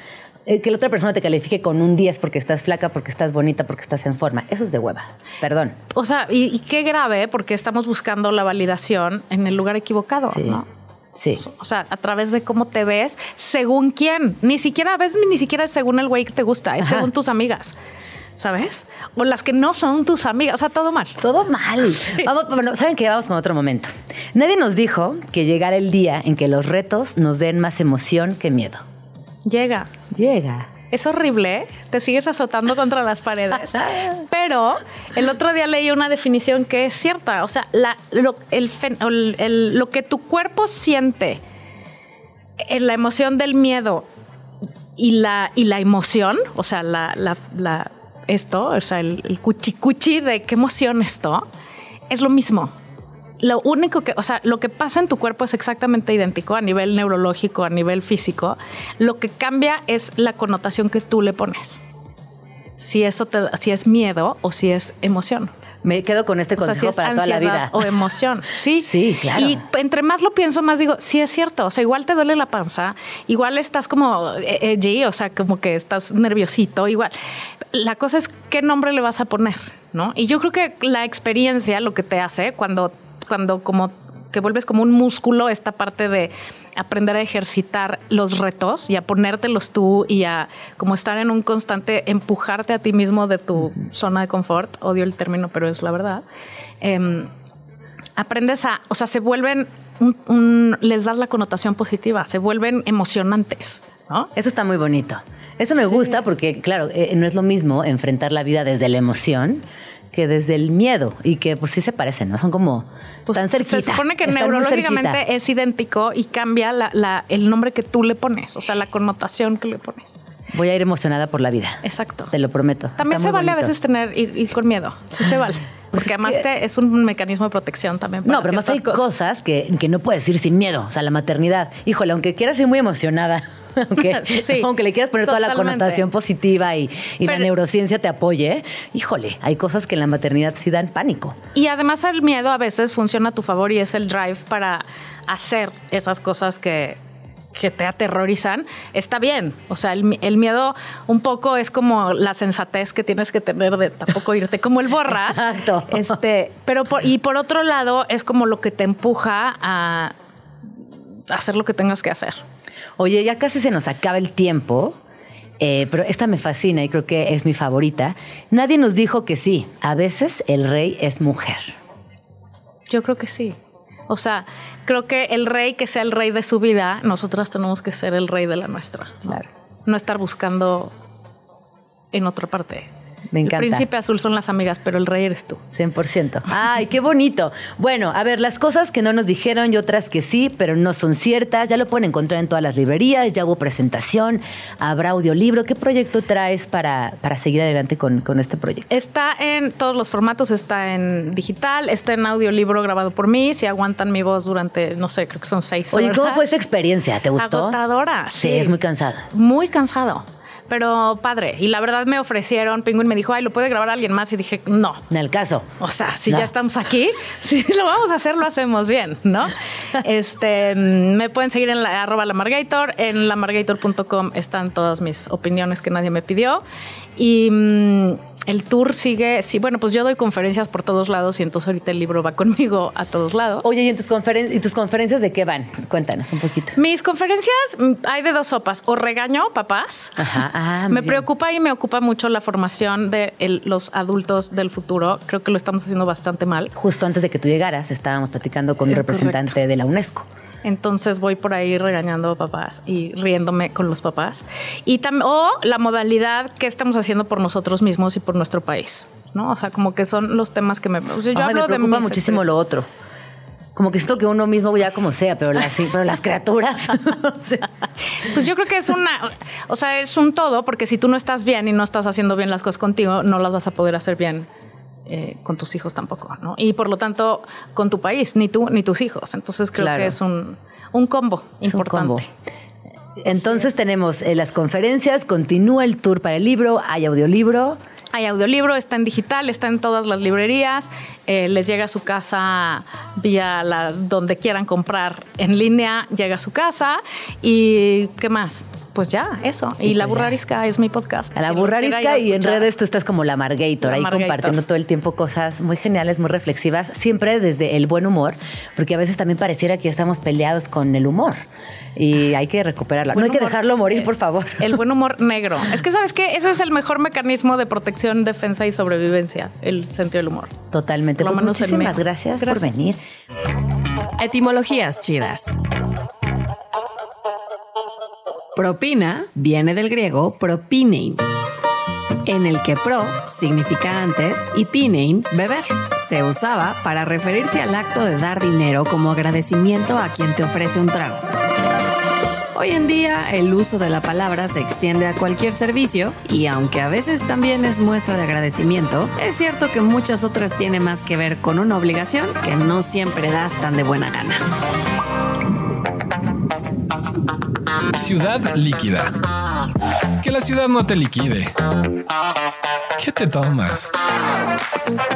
eh, que la otra persona te califique con un 10 porque estás flaca, porque estás bonita, porque estás en forma. Eso es de hueva. Perdón. O sea, y, y qué grave, porque estamos buscando la validación en el lugar equivocado, Sí. ¿no? Sí. O sea, a través de cómo te ves, según quién. Ni siquiera, a veces ni siquiera es según el güey que te gusta, es Ajá. según tus amigas. ¿Sabes? O las que no son tus amigas. O sea, todo mal. Todo mal. *laughs* Vamos, bueno, ¿saben qué? Vamos con otro momento. Nadie nos dijo que llegara el día en que los retos nos den más emoción que miedo. Llega. Llega. Es horrible, ¿eh? te sigues azotando *laughs* contra las paredes. *laughs* Pero el otro día leí una definición que es cierta. O sea, la- lo, el fen- o el- el- lo que tu cuerpo siente en la emoción del miedo y la, y la emoción, o sea, la, esto, o sea, el, el cuchicuchi de qué emoción esto, es lo mismo. Lo único que, o sea, lo que pasa en tu cuerpo es exactamente idéntico a nivel neurológico, a nivel físico. Lo que cambia es la connotación que tú le pones. Si eso te, si es miedo o si es emoción. Me quedo con este O sea, consejo si es para toda la vida. o emoción. Sí. *laughs* Sí, claro. Y entre más lo pienso, más digo, sí es cierto. O sea, igual te duele la panza, igual estás como eh, edgy, o sea, como que estás nerviosito, igual. La cosa es qué nombre le vas a poner, ¿no? Y yo creo que la experiencia lo que te hace cuando, cuando como que vuelves como un músculo esta parte de aprender a ejercitar los retos y a ponértelos tú y a como estar en un constante empujarte a ti mismo de tu zona de confort. Odio el término, pero es la verdad. Em, aprendes a, o sea, se vuelven, un- un- les das la connotación positiva, se vuelven emocionantes, ¿no? Eso está muy bonito. Eso me gusta porque, claro, eh, no es lo mismo enfrentar la vida desde la emoción que desde el miedo y que pues sí se parecen, ¿no? Son como Pues, tan cerquita. se supone que neurológicamente es idéntico y cambia la- la- el nombre que tú le pones, o sea, la connotación que le pones. Voy a ir emocionada por la vida. Exacto. Te lo prometo. También Está se vale a veces tener ir, ir con miedo. Sí se vale. *laughs* Pues Porque es además que- te- es un mecanismo de protección también. Para No, pero más hay ciertas cosas, que, que no puedes ir sin miedo. O sea, la maternidad. Híjole, aunque quieras ir muy emocionada, *laughs* aunque, Sí, aunque le quieras poner toda la connotación positiva y, y la neurociencia te apoye, híjole, hay cosas que en la maternidad sí dan pánico. Y además el miedo a veces funciona a tu favor y es el drive para hacer esas cosas que, que te aterrorizan. Está bien. O sea, el, mi- el miedo un poco es como la sensatez que tienes que tener de tampoco irte como el borras. *laughs* Exacto. Este, pero por, y por otro lado es como lo que te empuja a hacer lo que tengas que hacer. Oye, ya casi se nos acaba el tiempo, eh, pero esta me fascina y creo que es mi favorita. Nadie nos dijo que sí, a veces el rey es mujer. Yo creo que sí. O sea, creo que el rey que sea el rey de su vida, nosotras tenemos que ser el rey de la nuestra. Claro. No estar buscando en otra parte. Me encanta. El príncipe azul son las amigas, pero el rey eres tú. 100%. Ay, qué bonito. Bueno, a ver, las cosas que no nos dijeron y otras que sí, pero no son ciertas, ya lo pueden encontrar en todas las librerías, ya hubo presentación, habrá audiolibro. ¿Qué proyecto traes para, para seguir adelante con, con este proyecto? Está en todos los formatos, está en digital, está en audiolibro grabado por mí. Si aguantan mi voz durante, no sé, creo que son seis Oye, horas. ¿cómo fue esa experiencia? ¿Te gustó? Agotadora, Sí, sí. es muy cansado. Muy cansado, pero padre. Y la verdad me ofrecieron, Penguin me dijo, ay, ¿lo puede grabar alguien más? Y dije, no. En el caso. O sea, si No. ya estamos aquí, *laughs* si lo vamos a hacer, lo hacemos bien, ¿no? *laughs* Este, mm, me pueden seguir en la arroba lamargator, en lamargator.com están todas mis opiniones que nadie me pidió. Y mm, el tour sigue, sí, bueno, pues yo doy conferencias por todos lados y entonces ahorita el libro va conmigo a todos lados. Oye, ¿y, en tus conferen- ¿y tus conferencias de qué van? Cuéntanos un poquito. Mis conferencias mm, hay de dos sopas, o regaño papás. Ajá, ah, me bien. preocupa y me ocupa mucho la formación de el- los adultos del futuro. Creo que lo estamos haciendo bastante mal. Justo antes de que tú llegaras, estábamos platicando con un Es representante de la UNESCO. Entonces voy por ahí regañando a papás y riéndome con los papás. Y o la modalidad que estamos haciendo por nosotros mismos y por nuestro país. ¿no? O sea, como que son los temas que me... o sea, yo Ay, hablo me preocupa muchísimo lo otro. Como que siento que uno mismo ya como sea, pero las, pero las criaturas. *laughs* o sea, Pues yo creo que es una, o sea, es un todo, porque si tú no estás bien y no estás haciendo bien las cosas contigo, no las vas a poder hacer bien eh, con tus hijos tampoco, ¿no? Y por lo tanto, con tu país, ni tú ni tus hijos. Entonces creo Claro. que es un, un combo es un importante. combo. Entonces tenemos eh, las conferencias, continúa el tour para el libro, hay audiolibro. Hay audiolibro, está en digital, está en todas las librerías, eh, les llega a su casa vía la, donde quieran comprar en línea, llega a su casa y ¿qué más? Pues ya, eso. Y, Y La pues ya. Burrarisca es mi podcast. A la burrarisca y en redes tú estás como la Margator, La ahí Margator. compartiendo todo el tiempo cosas muy geniales, muy reflexivas, siempre desde el buen humor, porque a veces también pareciera que ya estamos peleados con el humor y hay que recuperarla. Buen no hay que dejarlo morir, Eh, por favor. El buen humor negro. *laughs* Es que, ¿sabes qué? Ese es el mejor mecanismo de protección, defensa y sobrevivencia, el sentido del humor. Totalmente. Por lo Pues menos muchísimas mí. gracias, por Gracias. venir. Etimologías chidas. Propina viene del griego propinein, en el que pro significa antes y pinein beber. Se usaba para referirse al acto de dar dinero como agradecimiento a quien te ofrece un trago. Hoy en día el uso de la palabra se extiende a cualquier servicio y aunque a veces también es muestra de agradecimiento, es cierto que muchas otras tienen más que ver con una obligación que no siempre das tan de buena gana. Ciudad líquida. Que la ciudad no te liquide. ¿Qué te tomas?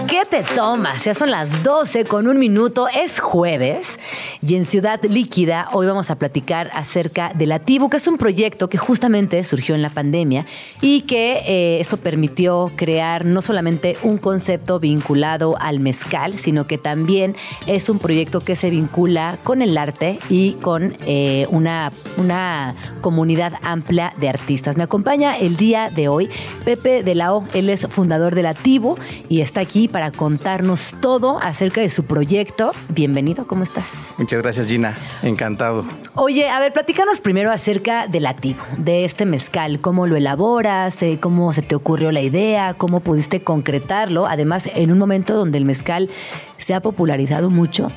¿Qué te tomas? Ya son las 12 con un minuto, es jueves y en Ciudad Líquida hoy vamos a platicar acerca del Ativo, que es un proyecto que justamente surgió en la pandemia y que eh, esto permitió crear no solamente un concepto vinculado al mezcal, sino que también es un proyecto que se vincula con el arte y con eh, una, una comunidad amplia de artistas. Me acompaña el día de hoy Pepe de la O, él es fundador del Ativo y está aquí para contarnos todo acerca de su proyecto. Bienvenido, ¿cómo estás? Muchas gracias, Gina. Encantado. Oye, a ver, platícanos primero acerca del Ativo, de este mezcal, cómo lo elaboras, Eh, cómo se te ocurrió la idea, cómo pudiste concretarlo, además en un momento donde el mezcal se ha popularizado mucho.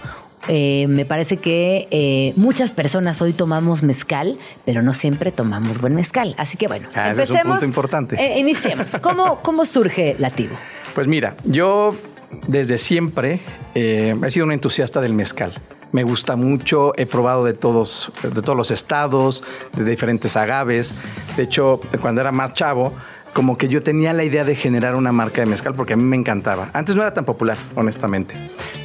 Eh, me parece que eh, muchas personas hoy tomamos mezcal, pero no siempre tomamos buen mezcal. Así que bueno, Ah, ese es un empecemos. punto importante. Eh, iniciemos. ¿Cómo, *laughs* ¿Cómo surge Lativo? Pues mira, yo desde siempre eh, he sido un entusiasta del mezcal. Me gusta mucho, he probado de todos, de todos los estados, de diferentes agaves. De hecho, cuando era más chavo, como que yo tenía la idea de generar una marca de mezcal porque a mí me encantaba. Antes no era tan popular, honestamente.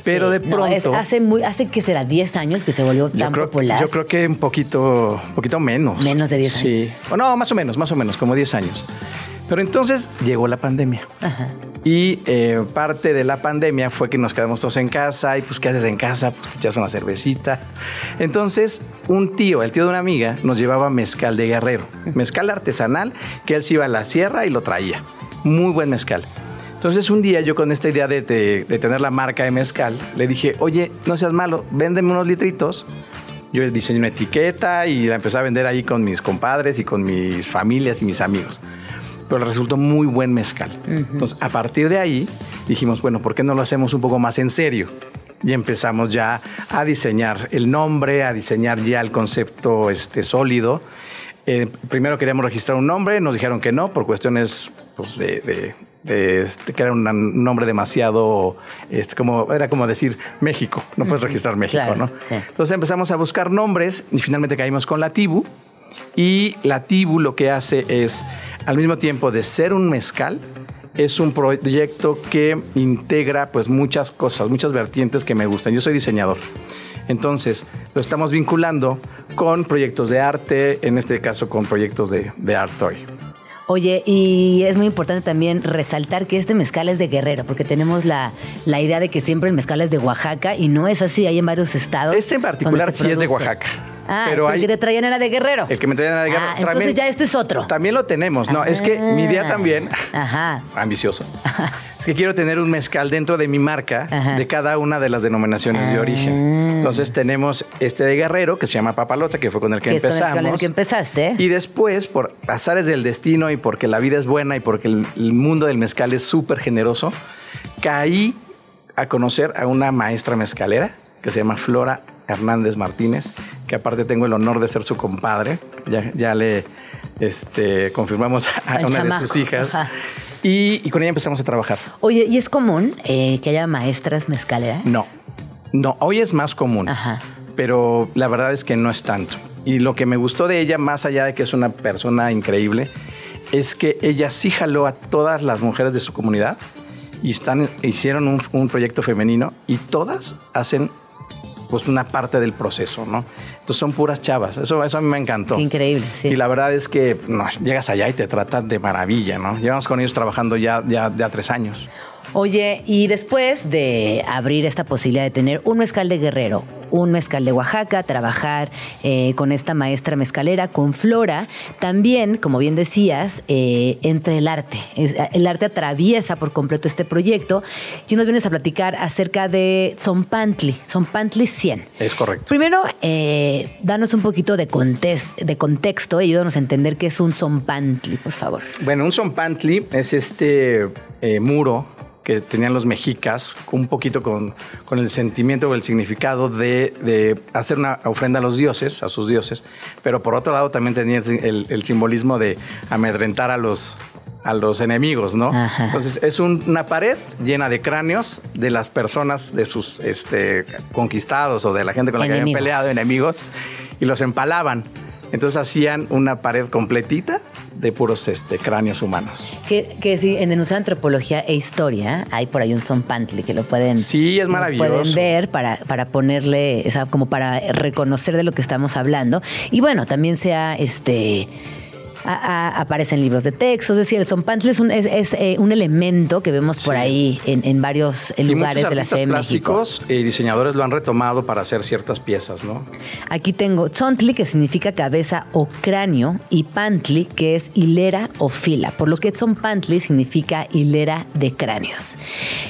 Pero de Sí, no, es- pronto... hace, muy, hace que será 10 años que se volvió yo tan creo, popular. yo creo que un poquito, poquito menos. Menos de 10 Sí. años. O no, más o menos, más o menos, como 10 años. Pero entonces llegó la pandemia. Ajá. Y eh, parte de la pandemia fue que nos quedamos todos en casa y pues ¿qué haces en casa? Pues te echas una cervecita. Entonces un tío, el tío de una amiga, nos llevaba mezcal de guerrero, mezcal artesanal, que él se iba a la sierra y lo traía. Muy buen mezcal. Entonces un día yo con esta idea de, de- de tener la marca de mezcal, le dije, oye, no seas malo, véndeme unos litritos. Yo diseñé una etiqueta y la empecé a vender ahí con mis compadres y con mis familias y mis amigos pero resultó muy buen mezcal. Entonces, a partir de ahí, dijimos, bueno, ¿por qué no lo hacemos un poco más en serio? Y empezamos ya a diseñar el nombre, a diseñar ya el concepto este, sólido. Eh, primero queríamos registrar un nombre, nos dijeron que no, por cuestiones pues, de, de- de, este, que era un un nombre demasiado, este, como, era como decir México, no puedes registrar México, claro, ¿no? sí. Entonces empezamos a buscar nombres y finalmente caímos con la Tibu. Y la Tibu lo que hace es, al mismo tiempo de ser un mezcal, es un proyecto que integra pues muchas cosas, muchas vertientes que me gustan. Yo soy diseñador. Entonces, lo estamos vinculando con proyectos de arte, en este caso con proyectos de, de art toy. Oye, y es muy importante también resaltar que este mezcal es de Guerrero, porque tenemos la, la idea de que siempre el mezcal es de Oaxaca y no es así, hay en varios estados. Este en particular sí es de. Oaxaca. Ah, pero el hay- que te traían era de Guerrero. El que me traían era de Guerrero. Ah, entonces También- ya este es otro. También lo tenemos. No, es que mi idea Ah. también, Ajá. *laughs* ambicioso, *laughs* es que quiero tener un mezcal dentro de mi marca Ajá. de cada una de las denominaciones de Ah. origen. Entonces tenemos este de Guerrero que se llama Papalota, que fue con el que, empezamos. con el que empezaste. Y después, por azares del destino y porque la vida es buena y porque el, el mundo del mezcal es súper generoso, caí a conocer a una maestra mezcalera que se llama Flora Hernández Martínez, que aparte tengo el honor de ser su compadre. Ya, ya le este, confirmamos a una chamaco. de sus hijas. Ajá. Y, y con ella empezamos a trabajar. Oye, ¿y es común eh, que haya maestras mezcaleras? No, no, hoy es más común, Ajá. pero la verdad es que no es tanto. y lo que me gustó de ella, más allá de que es una persona increíble, es que ella sí jaló a todas las mujeres de su comunidad y están, hicieron un, un proyecto femenino y todas hacen pues una parte del proceso, ¿no? Entonces son puras chavas. Eso, eso a mí me encantó. Qué increíble, sí. Y la verdad es que no, llegas allá y te tratan de maravilla, ¿no? Llevamos con ellos trabajando ya, ya, ya tres años. Oye, y después de abrir esta posibilidad de tener un mezcal de Guerrero, un mezcal de Oaxaca, trabajar eh, con esta maestra mezcalera, con Flora, también, como bien decías, eh, entre el arte. El arte atraviesa por completo este proyecto y nos vienes a platicar acerca de Zompantli, Zompantli 100. Es correcto. Primero, eh, danos un poquito de, contes- de contexto ayúdanos a entender qué es un Zompantli, por favor. Bueno, un zompantli es este eh, muro que tenían los mexicas, un poquito con, con el sentimiento o el significado de, de hacer una ofrenda a los dioses, a sus dioses, pero por otro lado también tenía el, simbolismo de amedrentar a los, a los enemigos, ¿no? Ajá. Entonces es un- una pared llena de cráneos de las personas, de sus este, conquistados o de la gente con la que habían peleado, enemigos, y los empalaban. Entonces hacían una pared completita de puros este, cráneos humanos. Que, que sí, en el Museo de Antropología e Historia hay por ahí un Zompantli que lo pueden, Sí, es lo maravilloso. pueden ver para, para ponerle, o sea, como para reconocer de lo que estamos hablando. Y bueno, también sea este. A- a- aparecen libros de texto, es decir, el Zompantli es un, es, es, eh, un elemento que vemos por Sí. ahí en, en varios eh, lugares de la Ciudad de México. y diseñadores lo han retomado para hacer ciertas piezas, ¿no? Aquí tengo Tzontli, que significa cabeza o cráneo, y Pantli, que es hilera o fila, por lo que Tzompantli significa hilera de cráneos.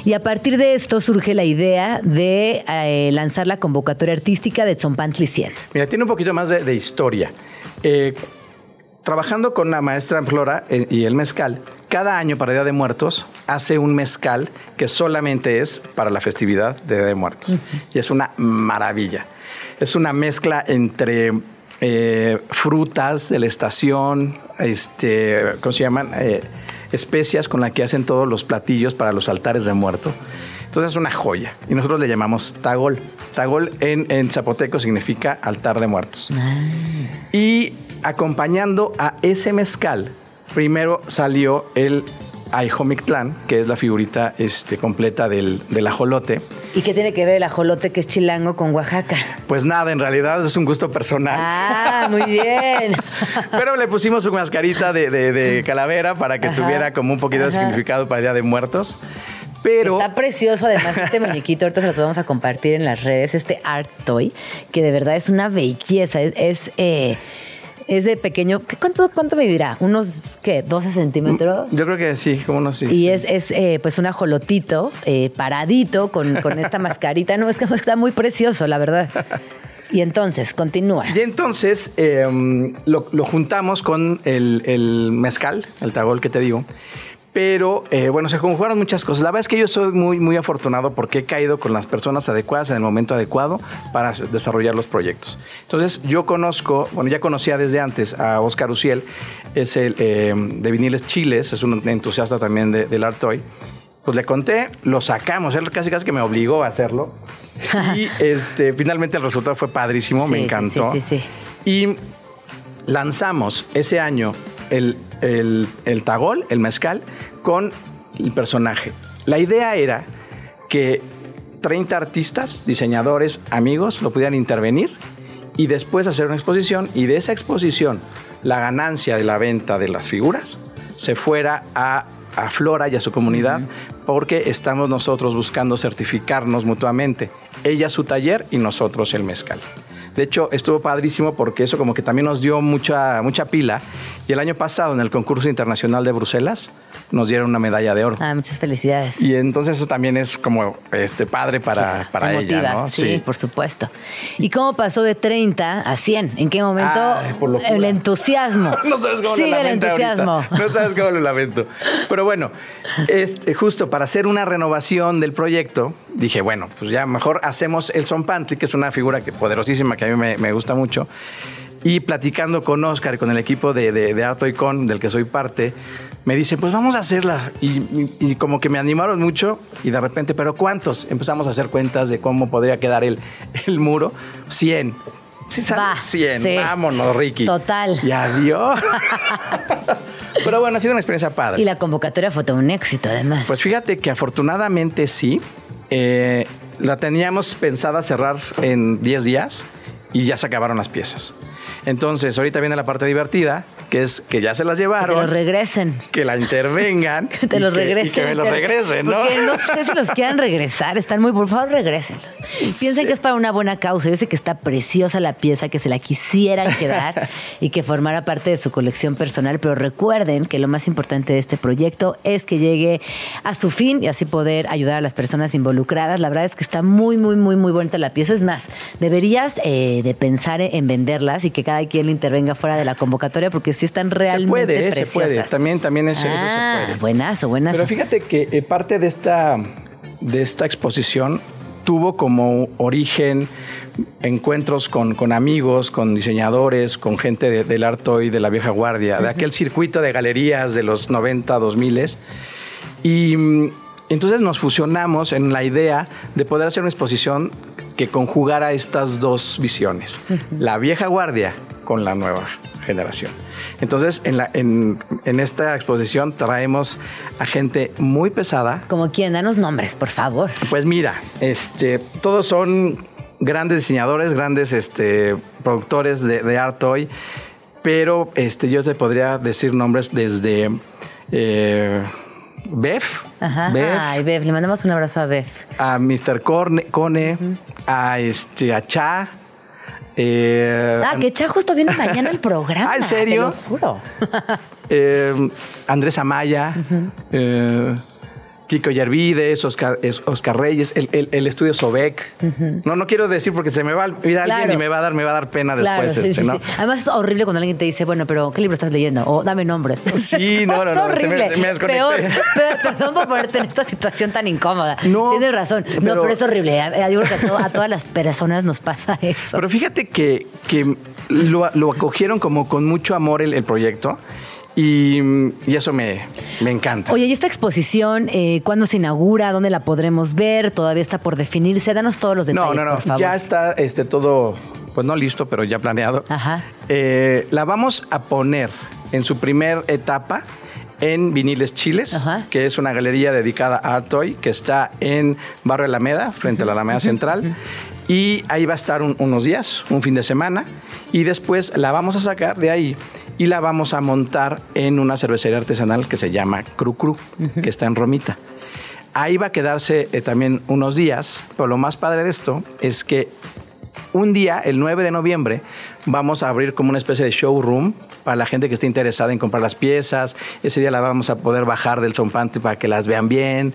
Y a partir de esto surge la idea de eh, lanzar la convocatoria artística de Tzompantli 100. Mira, tiene un poquito más de, de historia. Eh, trabajando con la maestra Flora eh, y el mezcal, cada año para Día de Muertos hace un mezcal que solamente es para la festividad de Día de Muertos. Y es una maravilla. Es una mezcla entre eh, frutas de la estación, este, ¿cómo se llaman? Eh, especias con las que hacen todos los platillos para los altares de muerto. Entonces es una joya. Y nosotros le llamamos tagol. Tagol en, en zapoteco significa altar de muertos. Y acompañando a ese mezcal, primero salió el Aihomictlán, que es la figurita este, completa del, del ajolote. ¿Y qué tiene que ver el ajolote que es chilango con Oaxaca? Pues nada, en realidad es un gusto personal. Ah, muy bien. *laughs* Pero le pusimos su mascarita de, de- de calavera para que Ajá. tuviera como un poquito de significado para el Día de Muertos. Pero Está precioso, además, este muñequito. Ahorita se los vamos a compartir en las redes. Este Art Toy, que de verdad es una belleza. Es, es, eh, es de pequeño. ¿qué- ¿Cuánto, cuánto medirá? ¿Unos, qué? ¿12 centímetros? yo creo que sí, como unos sí, y es, eh, pues un ajolotito eh, paradito con, con *laughs* esta mascarita. No, es que está muy precioso, la verdad. Y entonces, continúa. Y entonces eh, lo, lo juntamos con el, el mezcal, el tagol que te digo. Pero eh, bueno, se conjugaron muchas cosas. La verdad es que yo soy muy, muy afortunado porque he caído con las personas adecuadas en el momento adecuado para desarrollar los proyectos. Entonces yo conozco, bueno, ya conocía desde antes a Oscar Uciel, es el eh, de Viniles Chiles, es un entusiasta también de- del Artoy. Pues le conté, lo sacamos, él casi casi que me obligó a hacerlo. Y *laughs* este, finalmente el resultado fue padrísimo, Sí, me sí, encantó. sí, sí, sí. Y lanzamos ese año el, el, el tagol, el mezcal, con el personaje. La idea era que 30 artistas, diseñadores, amigos lo pudieran intervenir y después hacer una exposición y de esa exposición la ganancia de la venta de las figuras se fuera a, a Flora y a su comunidad porque estamos nosotros buscando certificarnos mutuamente. Ella su taller y nosotros el mezcal. De hecho, estuvo padrísimo porque eso como que también nos dio mucha, mucha pila. Y el año pasado, en el concurso internacional de Bruselas, nos dieron una medalla de oro. Ah, muchas felicidades. Y entonces eso también es como este padre para, para ella, ¿no? Sí, por supuesto. ¿Y cómo pasó de 30 a 100? ¿En qué momento? Ay, por el *laughs* entusiasmo. No sabes cómo Sigue lo el lamento entusiasmo. ahorita. No sabes cómo lo lamento. Pero bueno, este, justo para hacer una renovación del proyecto, dije, bueno, pues ya mejor hacemos el Son Pantry, que es una figura que, poderosísima que a mí me, me gusta mucho. Y platicando con Oscar y con el equipo de, de, de Art Con, del que soy parte, me dicen, pues vamos a hacerla. Y, y- y como que me animaron mucho y de repente, ¿pero cuántos? Empezamos a hacer cuentas de cómo podría quedar el, *laughs* el muro. 100. Si sale Va, 100, sí. vámonos, Ricky. Total. Y adiós. *laughs* Pero bueno, ha sido una experiencia padre. Y la convocatoria fue todo un éxito, además. Pues fíjate que afortunadamente sí. Eh, la teníamos pensada cerrar en 10 días y ya se acabaron las piezas. Entonces, ahorita viene la parte divertida, que es que ya se las que llevaron, los regresen. que la intervengan. *laughs* Que te los que- regresen. Y que me los regresen, ¿no? Porque no sé si los quieran regresar. Están muy, por favor, regrésenlos. Piensen que es para una buena causa. Yo sé que está preciosa la pieza, que se la quisieran quedar *laughs* y que formara parte de su colección personal. Pero recuerden que lo más importante de este proyecto es que llegue a su fin y así poder ayudar a las personas involucradas. La verdad es que está muy, muy, muy, muy bonita la pieza. Es más, deberías eh, de pensar en venderlas y que cada quien intervenga fuera de la convocatoria porque sí están realmente se puede, eh, se preciosas. puede. También, también es, eso Ah, se puede. buenazo, buenazo. Pero fíjate que eh, parte de esta, de esta exposición tuvo como origen encuentros con, con amigos, con diseñadores, con gente de- del arte y de la vieja guardia, de aquel circuito de galerías de los 90, 2000 y mm, entonces nos fusionamos en la idea de poder hacer una exposición que conjugara estas dos visiones, la vieja guardia con la nueva generación. Entonces, en, la- en- en esta exposición traemos a gente muy pesada. Como quien, danos nombres, por favor. Pues mira, este, todos son grandes diseñadores, grandes este, productores de, de art toy, pero este, yo te podría decir nombres desde eh, Bev, Ajá. Bev, Ay, Bev, le mandamos un abrazo a Bev. a Mr. Corne, Cone, a, este, a Cha. Eh, Ah, que Cha justo viene mañana al *laughs* programa. Ah, ¿en serio? Te lo juro. *laughs* eh, Andrés Amaya, eh, Kiko Yervides, Oscar, Oscar Reyes, el, el- el estudio Sobek. No, no quiero decir porque se me va a olvidar Claro. alguien y me va a dar, me va a dar pena Claro, después. sí, este, sí, ¿no? sí. Además es horrible cuando alguien te dice, bueno, pero ¿qué libro estás leyendo? O dame nombres. *laughs* *laughs* Sí, no, no, no, se me- horrible. se me desconecté. Peor, peor, *laughs* perdón por ponerte en esta situación tan incómoda. No, Tienes razón. No, pero- es horrible. Yo creo que a, a todas las personas nos pasa eso. Pero fíjate que, que lo, lo acogieron como con mucho amor el, el proyecto y, y eso me, me encanta. Oye, ¿y esta exposición eh, cuándo se inaugura? ¿Dónde la podremos ver? ¿Todavía está por definirse? Danos todos los no, detalles, no, no, por favor. ya está este, todo, pues no listo, pero ya planeado. Ajá. Eh, la vamos a poner en su primer etapa en Viniles Chiles, Ajá. que es una galería dedicada a Art Toy, que está en Barrio Alameda, frente a la Alameda Central. Y ahí va a estar un- unos días, un fin de semana. Y después la vamos a sacar de ahí y la vamos a montar en una cervecería artesanal que se llama Cru Cru, que está en Romita. Ahí va a quedarse eh, también unos días, pero lo más padre de esto es que un día, el 9 de noviembre, vamos a abrir como una especie de showroom para la gente que esté interesada en comprar las piezas. Ese día la vamos a poder bajar del zompante para que las vean bien.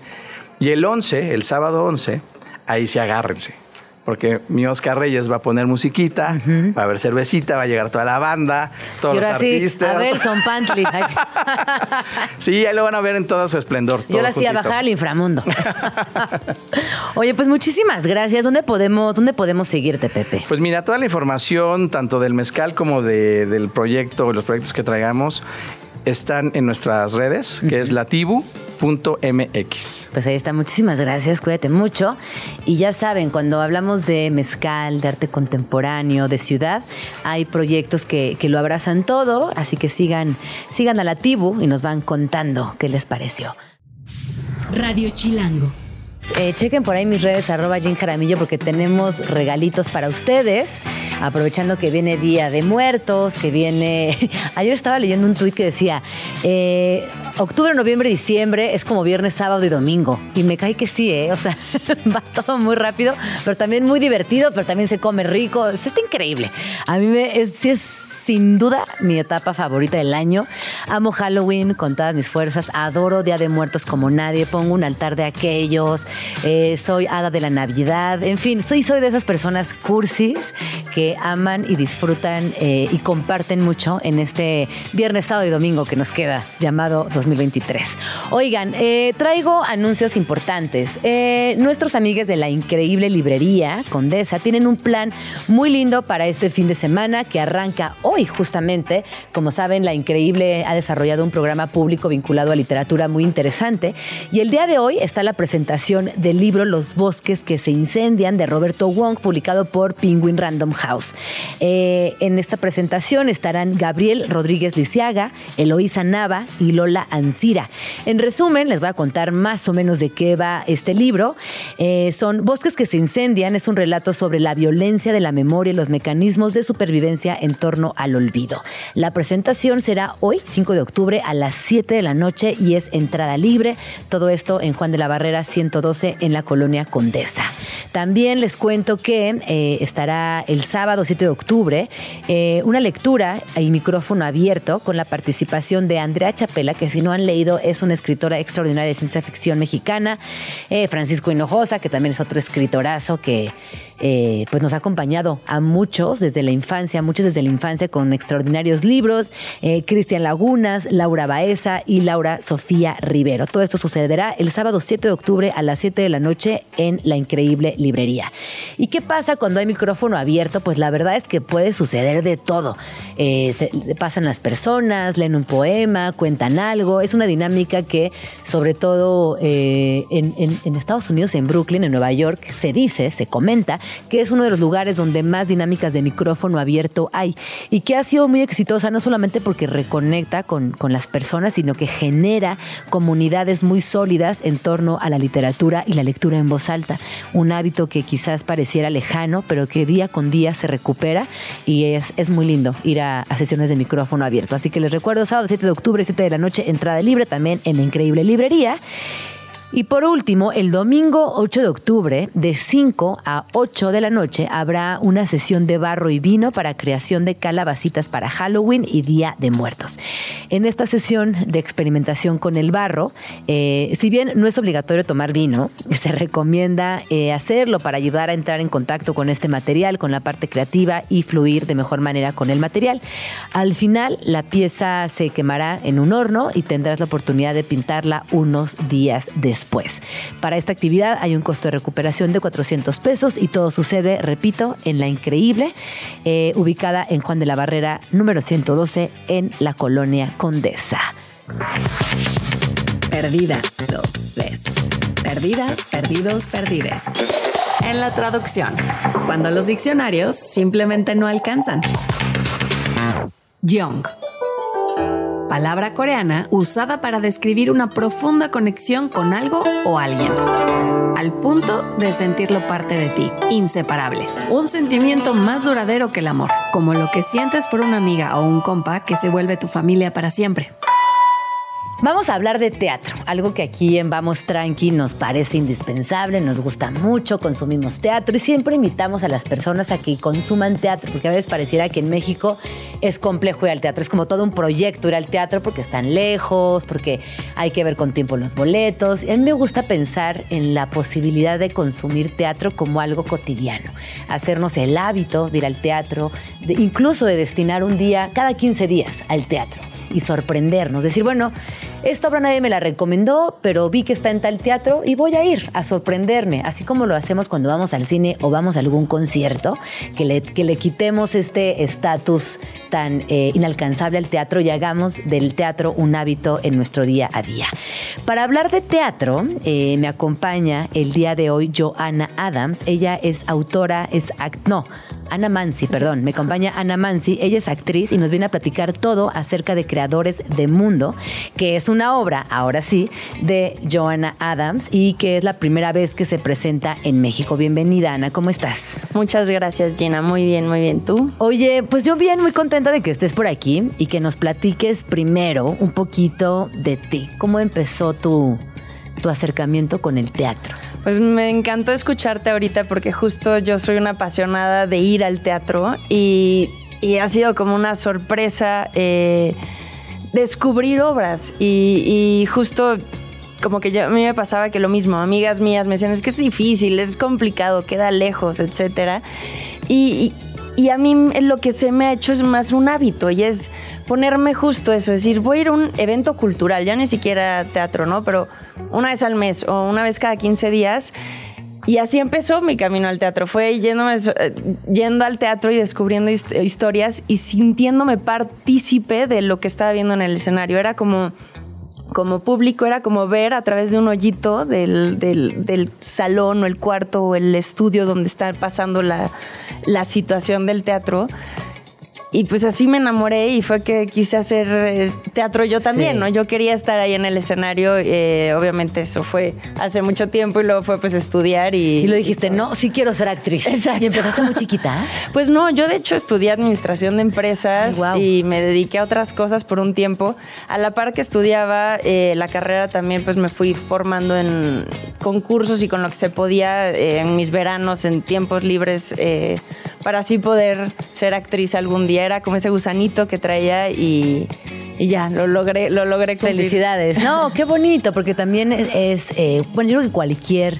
Y el 11, el sábado 11, ahí sí agárrense. Porque mi Oscar Reyes va a poner musiquita, va a haber cervecita, va a llegar toda la banda, todos ahora los sí, artistas. a ver, son Pantli. Ay, sí. *laughs* Sí, ahí lo van a ver en todo su esplendor. Yo la hacía juntito. bajar al inframundo. *laughs* Oye, pues muchísimas gracias. ¿Dónde podemos, dónde podemos seguirte, Pepe? Pues mira, toda la información, tanto del mezcal como de- del proyecto, los proyectos que traigamos, están en nuestras redes, que es latibu.mx. Pues ahí está, muchísimas gracias, cuídate mucho. Y ya saben, cuando hablamos de mezcal, de arte contemporáneo, de ciudad, hay proyectos que, que lo abrazan todo, así que sigan, sigan a la Tibu y nos van contando qué les pareció. Radio Chilango. Eh, chequen por ahí mis redes, arroba Jim Jaramillo, porque tenemos regalitos para ustedes. Aprovechando que viene Día de Muertos, que viene... *laughs* Ayer estaba leyendo un tuit que decía, eh, octubre, noviembre, diciembre es como viernes, sábado y domingo. Y me cae que sí, ¿eh? O sea, *laughs* va todo muy rápido, pero también muy divertido, pero también se come rico. Está increíble. A mí me, es, sin duda mi etapa favorita del año. Amo Halloween con todas mis fuerzas. Adoro Día de Muertos como nadie. Pongo un altar de aquellos. Eh, soy hada de la Navidad. En fin, soy, soy de esas personas cursis que aman y disfrutan eh, y comparten mucho en este viernes, sábado y domingo que nos queda llamado 2023. Oigan, eh, traigo anuncios importantes. Nuestros amigos de la increíble librería Condesa tienen un plan muy lindo para este fin de semana que arranca hoy hoy, justamente. Como saben, La Increíble ha desarrollado un programa público vinculado a literatura muy interesante. Y el día de hoy está la presentación del libro Los bosques que se incendian de Roberto Wong, publicado por Penguin Random House. Eh, en esta presentación estarán Gabriel Rodríguez Lisiaga, Eloísa Nava y Lola Ancira. En resumen, les voy a contar más o menos de qué va este libro. Eh, son Bosques que se incendian, es un relato sobre la violencia de la memoria y los mecanismos de supervivencia en torno al olvido. La presentación será hoy, 5 de octubre, a las 7 de la noche y es entrada libre. Todo esto en Juan de la Barrera 112 en la colonia Condesa. También les cuento que eh, estará el sábado 7 de octubre eh, una lectura y micrófono abierto con la participación de Andrea Chapela, que si no han leído es una escritora extraordinaria de ciencia ficción mexicana, eh, Francisco Hinojosa, que también es otro escritorazo que eh, pues nos ha acompañado a muchos desde la infancia, muchos desde la infancia con extraordinarios libros, eh, Cristian Lagunas, Laura Baeza y Laura Sofía Rivero. Todo esto sucederá el sábado 7 de octubre a las 7 de la noche en la increíble librería. ¿Y qué pasa cuando hay micrófono abierto? Pues la verdad es que puede suceder de todo. Eh, pasan las personas, leen un poema, cuentan algo. Es una dinámica que sobre todo en, en Estados Unidos, en Brooklyn, en Nueva York, se dice, se comenta que es uno de los lugares donde más dinámicas de micrófono abierto hay y que ha sido muy exitosa no solamente porque reconecta con, con las personas, sino que genera comunidades muy sólidas en torno a la literatura y la lectura en voz alta. Un hábito que quizás pareciera lejano, pero que día con día se recupera y es, es muy lindo ir a, a sesiones de micrófono abierto. Así que les recuerdo, sábado 7 de octubre, 7 de la noche, entrada libre también en la increíble librería. Y por último, el domingo 8 de octubre, de 5 a 8 de la noche, habrá una sesión de barro y vino para creación de calabacitas para Halloween y Día de Muertos. En esta sesión de experimentación con el barro, eh, si bien no es obligatorio tomar vino, se recomienda eh, hacerlo para ayudar a entrar en contacto con este material, con la parte creativa y fluir de mejor manera con el material. Al final, la pieza se quemará en un horno y tendrás la oportunidad de pintarla unos días después. Para esta actividad hay un costo de recuperación de 400 pesos y todo sucede, repito, en La Increíble, eh, ubicada en Juan de la Barrera número 112 en la colonia Condesa. Perdidas, dos, tres. Perdidas, perdidos, perdides. En la traducción, cuando los diccionarios simplemente no alcanzan. Young palabra coreana usada para describir una profunda conexión con algo o alguien. Al punto de sentirlo parte de ti, inseparable. Un sentimiento más duradero que el amor, como lo que sientes por una amiga o un compa que se vuelve tu familia para siempre. Vamos a hablar de teatro, algo que aquí en Vamos Tranqui nos parece indispensable, nos gusta mucho, consumimos teatro y siempre invitamos a las personas a que consuman teatro, porque a veces pareciera que en México es complejo ir al teatro, es como todo un proyecto ir al teatro porque están lejos, porque hay que ver con tiempo los boletos. A mí me gusta pensar en la posibilidad de consumir teatro como algo cotidiano, hacernos el hábito de ir al teatro, de, incluso de destinar un día cada 15 días al teatro y sorprendernos, decir, bueno, esta obra nadie me la recomendó, pero vi que está en tal teatro y voy a ir a sorprenderme, así como lo hacemos cuando vamos al cine o vamos a algún concierto, que le, que le quitemos este estatus tan eh, inalcanzable al teatro y hagamos del teatro un hábito en nuestro día a día. Para hablar de teatro, eh, me acompaña el día de hoy Joanna Adams. Ella es autora, es act no, Ana Mansi, perdón, me acompaña Ana Mansi, ella es actriz y nos viene a platicar todo acerca de Creadores de Mundo, que es una obra, ahora sí, de Joanna Adams y que es la primera vez que se presenta en México. Bienvenida, Ana, ¿cómo estás? Muchas gracias, Gina, muy bien, muy bien, ¿tú? Oye, pues yo bien, muy contenta de que estés por aquí y que nos platiques primero un poquito de ti. ¿Cómo empezó tu, tu acercamiento con el teatro? Pues me encantó escucharte ahorita porque justo yo soy una apasionada de ir al teatro y, y ha sido como una sorpresa eh, descubrir obras y, y justo como que yo, a mí me pasaba que lo mismo, amigas mías me decían, es que es difícil, es complicado, queda lejos, etc. Y, y, y, a mí lo que se me ha hecho es más un hábito y es ponerme justo eso, es decir, voy a ir a un evento cultural, ya ni siquiera teatro, ¿no? Pero una vez al mes o una vez cada 15 días y así empezó mi camino al teatro. Fue yéndome, eh, yendo al teatro y descubriendo hist- historias y sintiéndome partícipe de lo que estaba viendo en el escenario. Era como, como público, era como ver a través de un hoyito del, del- del salón o el cuarto o el estudio donde está pasando la, la situación del teatro. Y pues así me enamoré y fue que quise hacer eh, teatro yo también, Sí. ¿no? Yo quería estar ahí en el escenario, eh, obviamente eso fue hace mucho tiempo y luego fue pues estudiar y... Y lo dijiste, no, sí quiero ser actriz. *laughs* Exacto. Y empezaste muy chiquita. Pues no, yo de hecho estudié administración de empresas Ay, y me dediqué a otras cosas por un tiempo. A la par que estudiaba eh, la carrera también pues me fui formando en concursos y con lo que se podía eh, en mis veranos, en tiempos libres, para así poder ser actriz algún día. Era como ese gusanito que traía y, y ya, lo logré, lo logré. Felicidades. No, qué bonito, porque también es, es, eh, bueno, yo creo que cualquier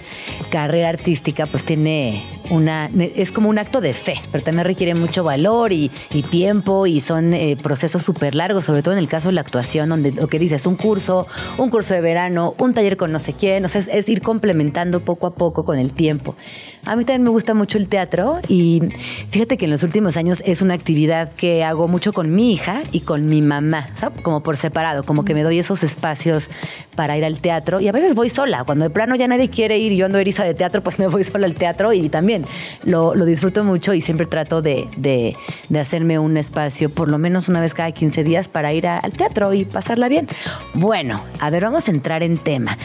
carrera artística pues tiene una, es como un acto de fe, pero también requiere mucho valor y, tiempo y son eh, procesos súper largos, sobre todo en el caso de la actuación, donde lo que dices, un curso, un curso de verano, un taller con no sé quién, o sea, es, ir complementando poco a poco con el tiempo. A mí también me gusta mucho el teatro y fíjate que en los últimos años es una actividad que hago mucho con mi hija y con mi mamá. Como por separado, como que me doy esos espacios para ir al teatro y a veces voy sola. Cuando de plano ya nadie quiere ir y yo ando eriza de teatro, pues me voy sola al teatro y también lo, lo disfruto mucho y siempre trato de, de- de hacerme un espacio por lo menos una vez cada 15 días para ir al teatro y pasarla bien. Bueno, a ver, vamos a entrar en tema.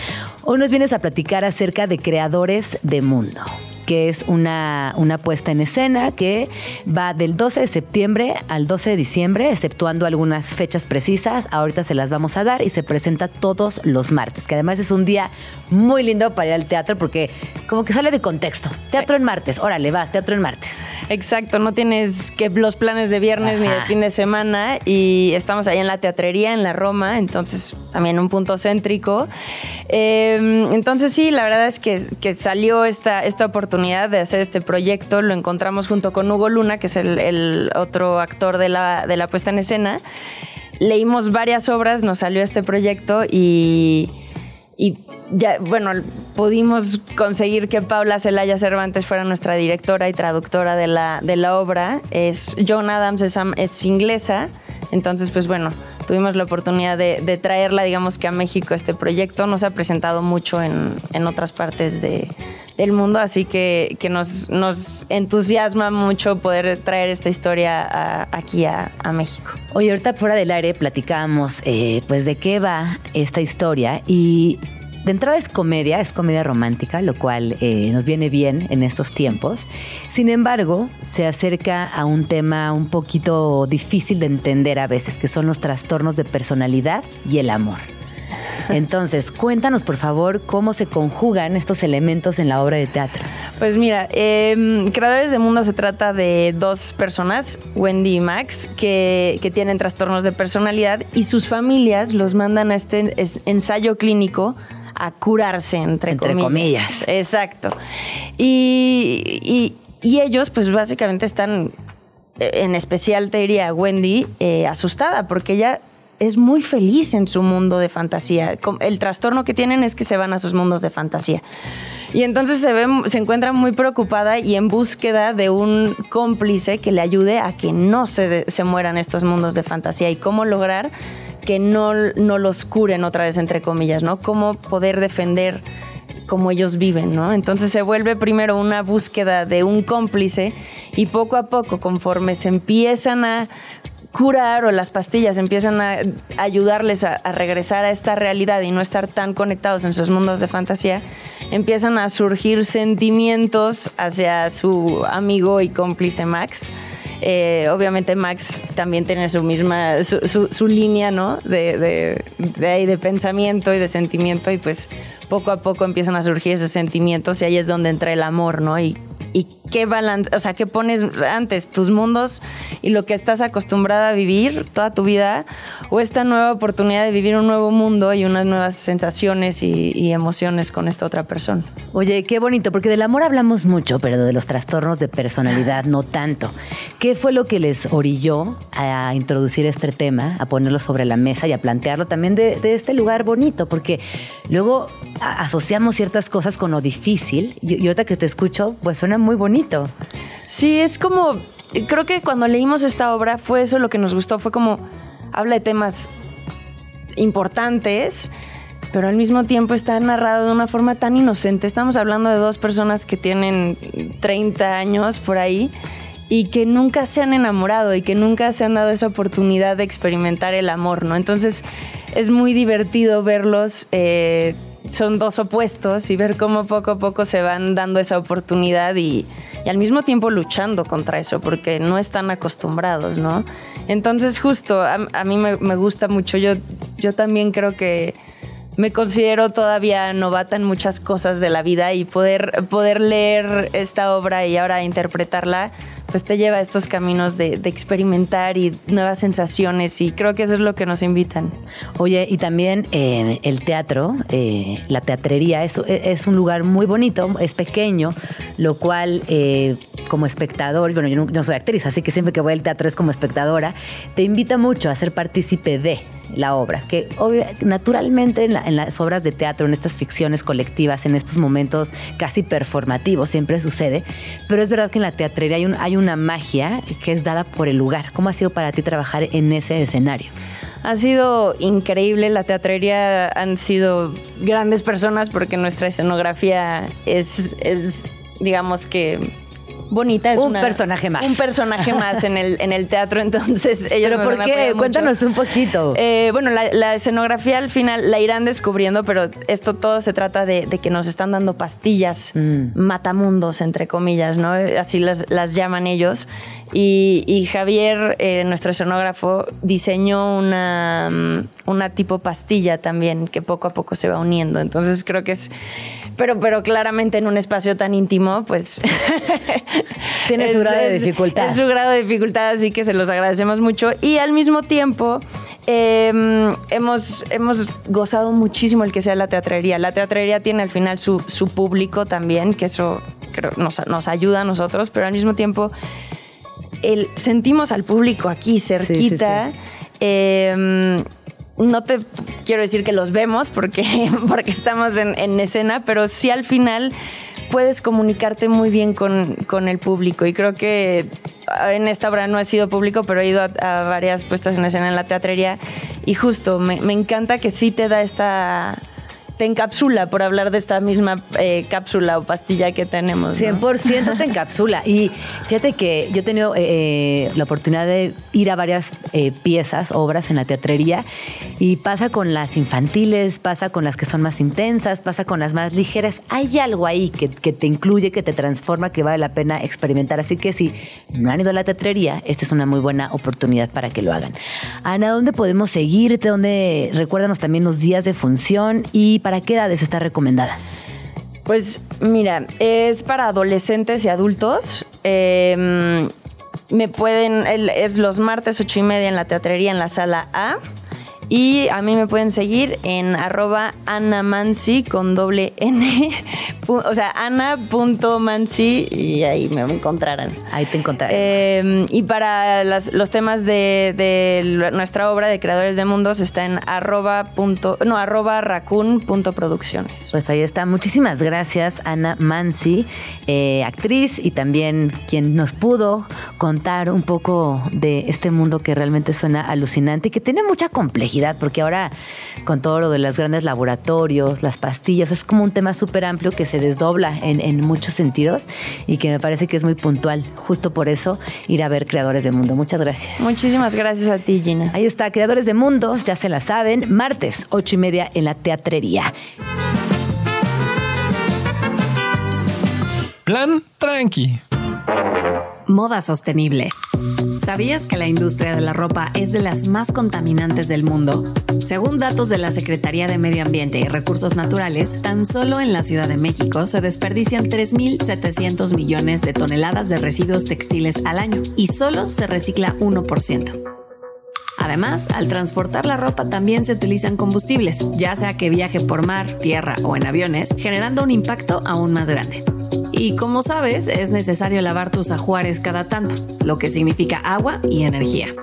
Hoy nos vienes a platicar acerca de creadores de mundo que es una, una puesta en escena que va del 12 de septiembre al 12 de diciembre, exceptuando algunas fechas precisas. Ahorita se las vamos a dar y se presenta todos los martes, que además es un día muy lindo para ir al teatro porque como que sale de contexto. Teatro en martes, órale, va, teatro en martes. Exacto, no tienes que los planes de viernes ni de fin de semana y estamos ahí en la teatrería, en la Roma, entonces también un punto céntrico. Eh, entonces sí, la verdad es que, que salió esta, esta oportunidad de hacer este proyecto, lo encontramos junto con Hugo Luna, que es el, el otro actor de la, de la puesta en escena. Leímos varias obras, nos salió este proyecto y y ya, bueno, pudimos conseguir que Paula Celaya Cervantes fuera nuestra directora y traductora de la, de la obra. Es, Joan Adams es, es inglesa, entonces pues bueno, tuvimos la oportunidad de, de traerla, digamos que a México este proyecto. Nos ha presentado mucho en, en otras partes de- del mundo, así que, que nos, nos entusiasma mucho poder traer esta historia aquí a, a México. Oye, ahorita fuera del aire platicábamos eh, pues de qué va esta historia y de entrada es comedia, es comedia romántica, lo cual eh, nos viene bien en estos tiempos. Sin embargo, se acerca a un tema un poquito difícil de entender a veces, que son los trastornos de personalidad y el amor. Entonces, cuéntanos por favor cómo se conjugan estos elementos en la obra de teatro. Pues mira, eh, Creadores de Mundo se trata de dos personas, Wendy y Max, que, que tienen trastornos de personalidad y sus familias los mandan a este es- ensayo clínico a curarse, entre, Entre comillas. Exacto. Y, y- y ellos, pues básicamente están, eh, en especial te diría Wendy, eh, asustada porque ella es muy feliz en su mundo de fantasía. El trastorno que tienen es que se van a sus mundos de fantasía. Y entonces se, ve, se encuentra muy preocupada y en búsqueda de un cómplice que le ayude a que no se, se mueran estos mundos de fantasía y cómo lograr que no, no los curen otra vez, entre comillas, ¿no? Cómo poder defender como ellos viven, ¿no? Entonces se vuelve primero una búsqueda de un cómplice y poco a poco, conforme se empiezan a curar o las pastillas empiezan a ayudarles a, regresar a esta realidad y no estar tan conectados en sus mundos de fantasía, empiezan a surgir sentimientos hacia su amigo y cómplice Max. Eh, obviamente Max también tiene su misma, su, su- su línea, ¿no? De, de, de de pensamiento y de sentimiento y pues poco a poco empiezan a surgir esos sentimientos y ahí es donde entra el amor, ¿no? Y qué balance, o sea, qué pones antes, tus mundos y lo que estás acostumbrada a vivir toda tu vida o esta nueva oportunidad de vivir un nuevo mundo y unas nuevas sensaciones y, y emociones con esta otra persona. Oye, qué bonito, porque del amor hablamos mucho, pero de los trastornos de personalidad no tanto. ¿Qué fue lo que les orilló a introducir este tema, a ponerlo sobre la mesa y a plantearlo también de, de este lugar bonito? Porque luego asociamos ciertas cosas con lo difícil y, y ahorita que te escucho, pues suena muy bonito. Sí, es como, creo que cuando leímos esta obra fue eso lo que nos gustó, fue como, habla de temas importantes, pero al mismo tiempo está narrado de una forma tan inocente. Estamos hablando de dos personas que tienen 30 años por ahí y que nunca se han enamorado y que nunca se han dado esa oportunidad de experimentar el amor, ¿no? Entonces es muy divertido verlos. eh, son dos opuestos y ver cómo poco a poco se van dando esa oportunidad y, y al mismo tiempo luchando contra eso porque no están acostumbrados, ¿no? Entonces justo a, mí me, me gusta mucho, yo, yo también creo que me considero todavía novata en muchas cosas de la vida y poder, poder leer esta obra y ahora interpretarla, pues te lleva a estos caminos de, experimentar y nuevas sensaciones y creo que eso es lo que nos invitan. Oye, y también eh, el teatro, eh, la teatrería, es, es un lugar muy bonito, es pequeño, lo cual eh, como espectador, bueno, yo no, soy actriz, así que siempre que voy al teatro es como espectadora, te invita mucho a ser partícipe de la obra, que obvia- naturalmente en, la- en las obras de teatro, en estas ficciones colectivas, en estos momentos casi performativos, siempre sucede, pero es verdad que en la teatrería hay, un- hay una magia que es dada por el lugar. ¿Cómo ha sido para ti trabajar en ese escenario? Ha sido increíble, la teatrería han sido grandes personas porque nuestra escenografía es, es digamos que bonita. Es Un una- personaje más. Un personaje más en el, en el teatro, *laughs* entonces ellos ¿Pero por qué? mucho. Cuéntanos un poquito. Eh, bueno, la, la escenografía al final la irán descubriendo, pero esto todo se trata de, de que nos están dando pastillas Mm. matamundos, entre comillas, ¿no? Así las, las llaman ellos. Y, y Javier, eh, nuestro escenógrafo, diseñó una, mm, una tipo pastilla también que poco a poco se va uniendo. Entonces creo que es... Pero, pero claramente en un espacio tan íntimo, pues... *laughs* Tiene su grado de dificultad. Es su grado de dificultad, así que se los agradecemos mucho. Y al mismo tiempo, eh, hemos, hemos gozado muchísimo el que sea la teatrería. La teatrería tiene al final su, su público también, que eso creo, nos, nos ayuda a nosotros, pero al mismo tiempo el, sentimos al público aquí cerquita. Eh, no te quiero decir que los vemos porque, *laughs* porque estamos en, en escena, pero sí al final puedes comunicarte muy bien con, con el público. Y creo que en esta obra no he sido público, pero he ido a, varias puestas en escena en la teatrería. Y justo, me, me encanta que sí te da esta te encapsula por hablar de esta misma eh, cápsula o pastilla que tenemos. ¿no? 100% te encapsula. Y fíjate que yo he tenido eh, la oportunidad de ir a varias eh, piezas, obras en la teatrería, y pasa con las infantiles, pasa con las que son más intensas, pasa con las más ligeras. Hay algo ahí que, que te incluye, que te transforma, que vale la pena experimentar. Así que si no han ido a la teatrería, esta es una muy buena oportunidad para que lo hagan. Ana, ¿dónde podemos seguirte? ¿Dónde? Recuérdanos también los días de función y para qué edades está recomendada. Pues mira, es para adolescentes y adultos. Eh, me pueden, es los martes ocho y media en la teatrería en la sala A. Y a mí me pueden seguir en arroba anamansi con doble N. O sea, ana.mansi y ahí me encontrarán. Ahí te encontraremos. Eh, y para las- los temas de, nuestra obra de Creadores de Mundos está en arroba, punto, no, arroba raccoon punto producciones. Pues ahí está. Muchísimas gracias, Ana Mansi, eh, actriz y también quien nos pudo contar un poco de este mundo que realmente suena alucinante y que tiene mucha complejidad, porque ahora con todo lo de los grandes laboratorios, las pastillas, es como un tema súper amplio que se desdobla en, en muchos sentidos y que me parece que es muy puntual. Justo por eso ir a ver Creadores de Mundo. Muchas gracias. Muchísimas gracias a ti, Gina. Ahí está, Creadores de Mundos, ya se la saben, martes, ocho y media en la teatrería. Plan tranqui. Moda sostenible. ¿Sabías que la industria de la ropa es de las más contaminantes del mundo? Según datos de la Secretaría de Medio Ambiente y Recursos Naturales, tan solo en la Ciudad de México se desperdician 3.700 millones de toneladas de residuos textiles al año y solo se recicla 1%. Además, al transportar la ropa también se utilizan combustibles, ya sea que viaje por mar, tierra o en aviones, generando un impacto aún más grande. Y como sabes, es necesario lavar tus ajuares cada tanto, lo que significa agua y energía.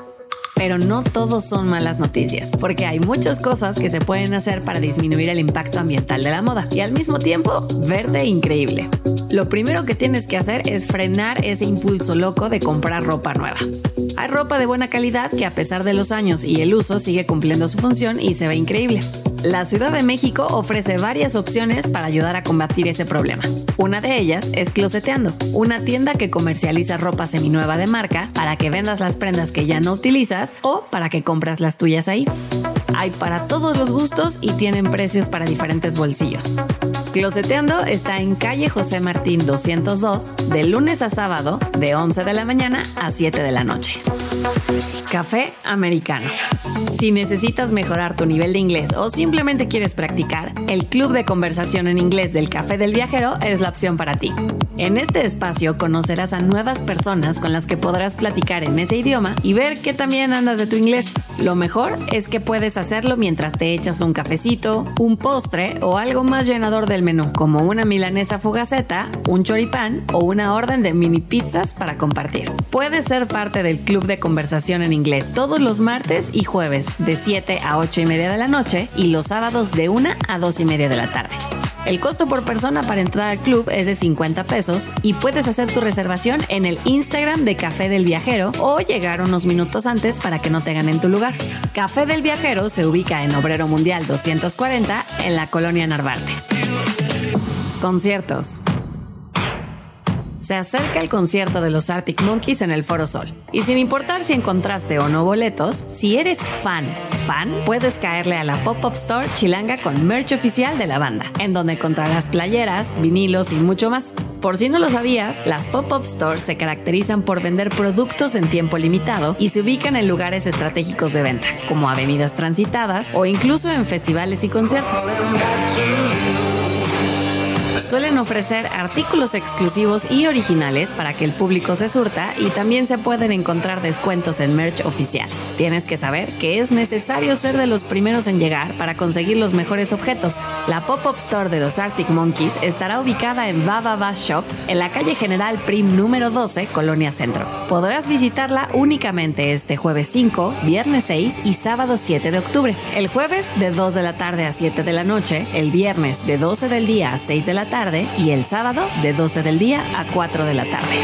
Pero no todos son malas noticias, porque hay muchas cosas que se pueden hacer para disminuir el impacto ambiental de la moda y al mismo tiempo verte increíble. Lo primero que tienes que hacer es frenar ese impulso loco de comprar ropa nueva. Hay ropa de buena calidad que a pesar de los años y el uso sigue cumpliendo su función y se ve increíble. La Ciudad de México ofrece varias opciones para ayudar a combatir ese problema. Una de ellas es Closeteando, una tienda que comercializa ropa seminueva de marca para que vendas las prendas que ya no utilizas o para que compras las tuyas ahí. Hay para todos los gustos y tienen precios para diferentes bolsillos. Closeteando está en calle José Martín 202, de lunes a sábado, de 11 de la mañana a 7 de la noche. Café americano. Si necesitas mejorar tu nivel de inglés o simplemente quieres practicar, el Club de Conversación en Inglés del Café del Viajero es la opción para ti. En este espacio conocerás a nuevas personas con las que podrás platicar en ese idioma y ver que también andas de tu inglés. Lo mejor es que puedes hacerlo mientras te echas un cafecito, un postre o algo más llenador del menú, como una milanesa fugaceta, un choripán o una orden de mini pizzas para compartir. Puedes ser parte del Club de Conversación en Inglés todos los martes y jueves de 7 a 8 y media de la noche y los sábados de 1 a 2 y media de la tarde. El costo por persona para entrar al club es de 50 pesos y puedes hacer tu reservación en el Instagram de Café del Viajero o llegar unos minutos antes para que no te ganen tu lugar. Café del Viajero se ubica en Obrero Mundial 240 en la colonia Narvarte. Conciertos. Se acerca el concierto de los Arctic Monkeys en el Foro Sol. Y sin importar si encontraste o no boletos, si eres fan, fan, puedes caerle a la Pop-Up Store Chilanga con merch oficial de la banda, en donde encontrarás playeras, vinilos y mucho más. Por si no lo sabías, las Pop-Up Stores se caracterizan por vender productos en tiempo limitado y se ubican en lugares estratégicos de venta, como avenidas transitadas o incluso en festivales y conciertos. Suelen ofrecer artículos exclusivos y originales para que el público se surta y también se pueden encontrar descuentos en merch oficial. Tienes que saber que es necesario ser de los primeros en llegar para conseguir los mejores objetos. La pop-up store de los Arctic Monkeys estará ubicada en Baba Shop en la calle General Prim número 12, Colonia Centro. Podrás visitarla únicamente este jueves 5, viernes 6 y sábado 7 de octubre. El jueves de 2 de la tarde a 7 de la noche, el viernes de 12 del día a 6 de la tarde y el sábado de 12 del día a 4 de la tarde.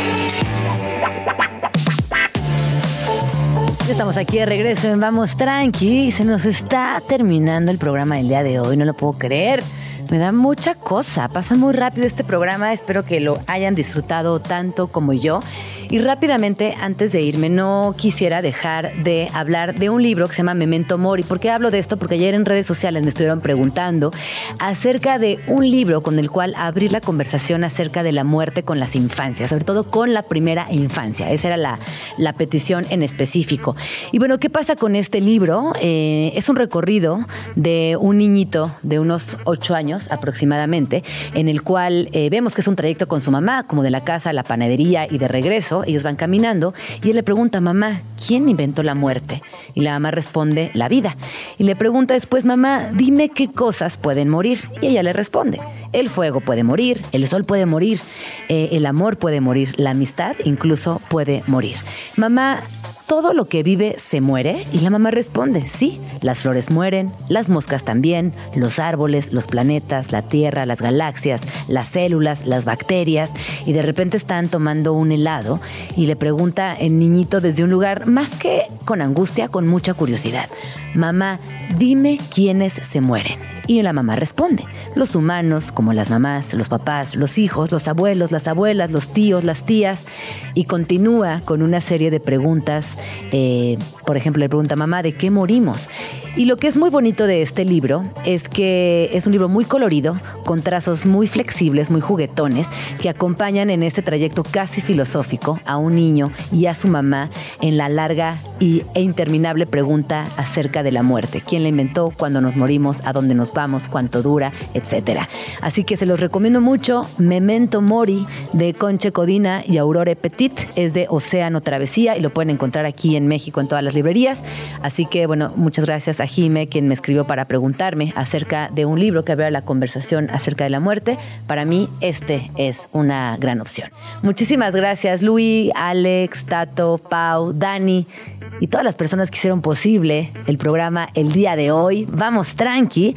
Estamos aquí de regreso en Vamos Tranqui se nos está terminando el programa del día de hoy, no lo puedo creer. Me da mucha cosa, pasa muy rápido este programa, espero que lo hayan disfrutado tanto como yo. Y rápidamente, antes de irme, no quisiera dejar de hablar de un libro que se llama Memento Mori. ¿Por qué hablo de esto? Porque ayer en redes sociales me estuvieron preguntando acerca de un libro con el cual abrir la conversación acerca de la muerte con las infancias, sobre todo con la primera infancia. Esa era la, la petición en específico. Y bueno, ¿qué pasa con este libro? Eh, es un recorrido de un niñito de unos ocho años aproximadamente, en el cual eh, vemos que es un trayecto con su mamá, como de la casa a la panadería y de regreso ellos van caminando y él le pregunta, mamá, ¿quién inventó la muerte? Y la mamá responde, la vida. Y le pregunta después, mamá, dime qué cosas pueden morir. Y ella le responde, el fuego puede morir, el sol puede morir, eh, el amor puede morir, la amistad incluso puede morir. Mamá, todo lo que vive se muere? Y la mamá responde, sí, las flores mueren, las moscas también, los árboles, los planetas, la Tierra, las galaxias, las células, las bacterias. Y de repente están tomando un helado y le pregunta el niñito desde un lugar más que con angustia, con mucha curiosidad, mamá, dime quiénes se mueren. Y la mamá responde, los humanos, como las mamás, los papás, los hijos, los abuelos, las abuelas, los tíos, las tías, y continúa con una serie de preguntas. Eh, por ejemplo, le pregunta, mamá, ¿de qué morimos? Y lo que es muy bonito de este libro es que es un libro muy colorido, con trazos muy flexibles, muy juguetones, que acompañan en este trayecto casi filosófico a un niño y a su mamá en la larga y, e interminable pregunta acerca de la muerte. ¿Quién la inventó? ¿Cuándo nos morimos? ¿A dónde nos vamos? ¿Cuánto dura? Etcétera. Así que se los recomiendo mucho. Memento Mori de Conche Codina y Aurore Petit es de Océano Travesía y lo pueden encontrar aquí en México en todas las librerías. Así que bueno, muchas gracias a Jime, quien me escribió para preguntarme acerca de un libro que habla la conversación acerca de la muerte. Para mí, este es una gran opción. Muchísimas gracias, Luis, Alex, Tato, Pau, Dani. y todas las personas que hicieron posible el programa el día de hoy. Vamos tranqui.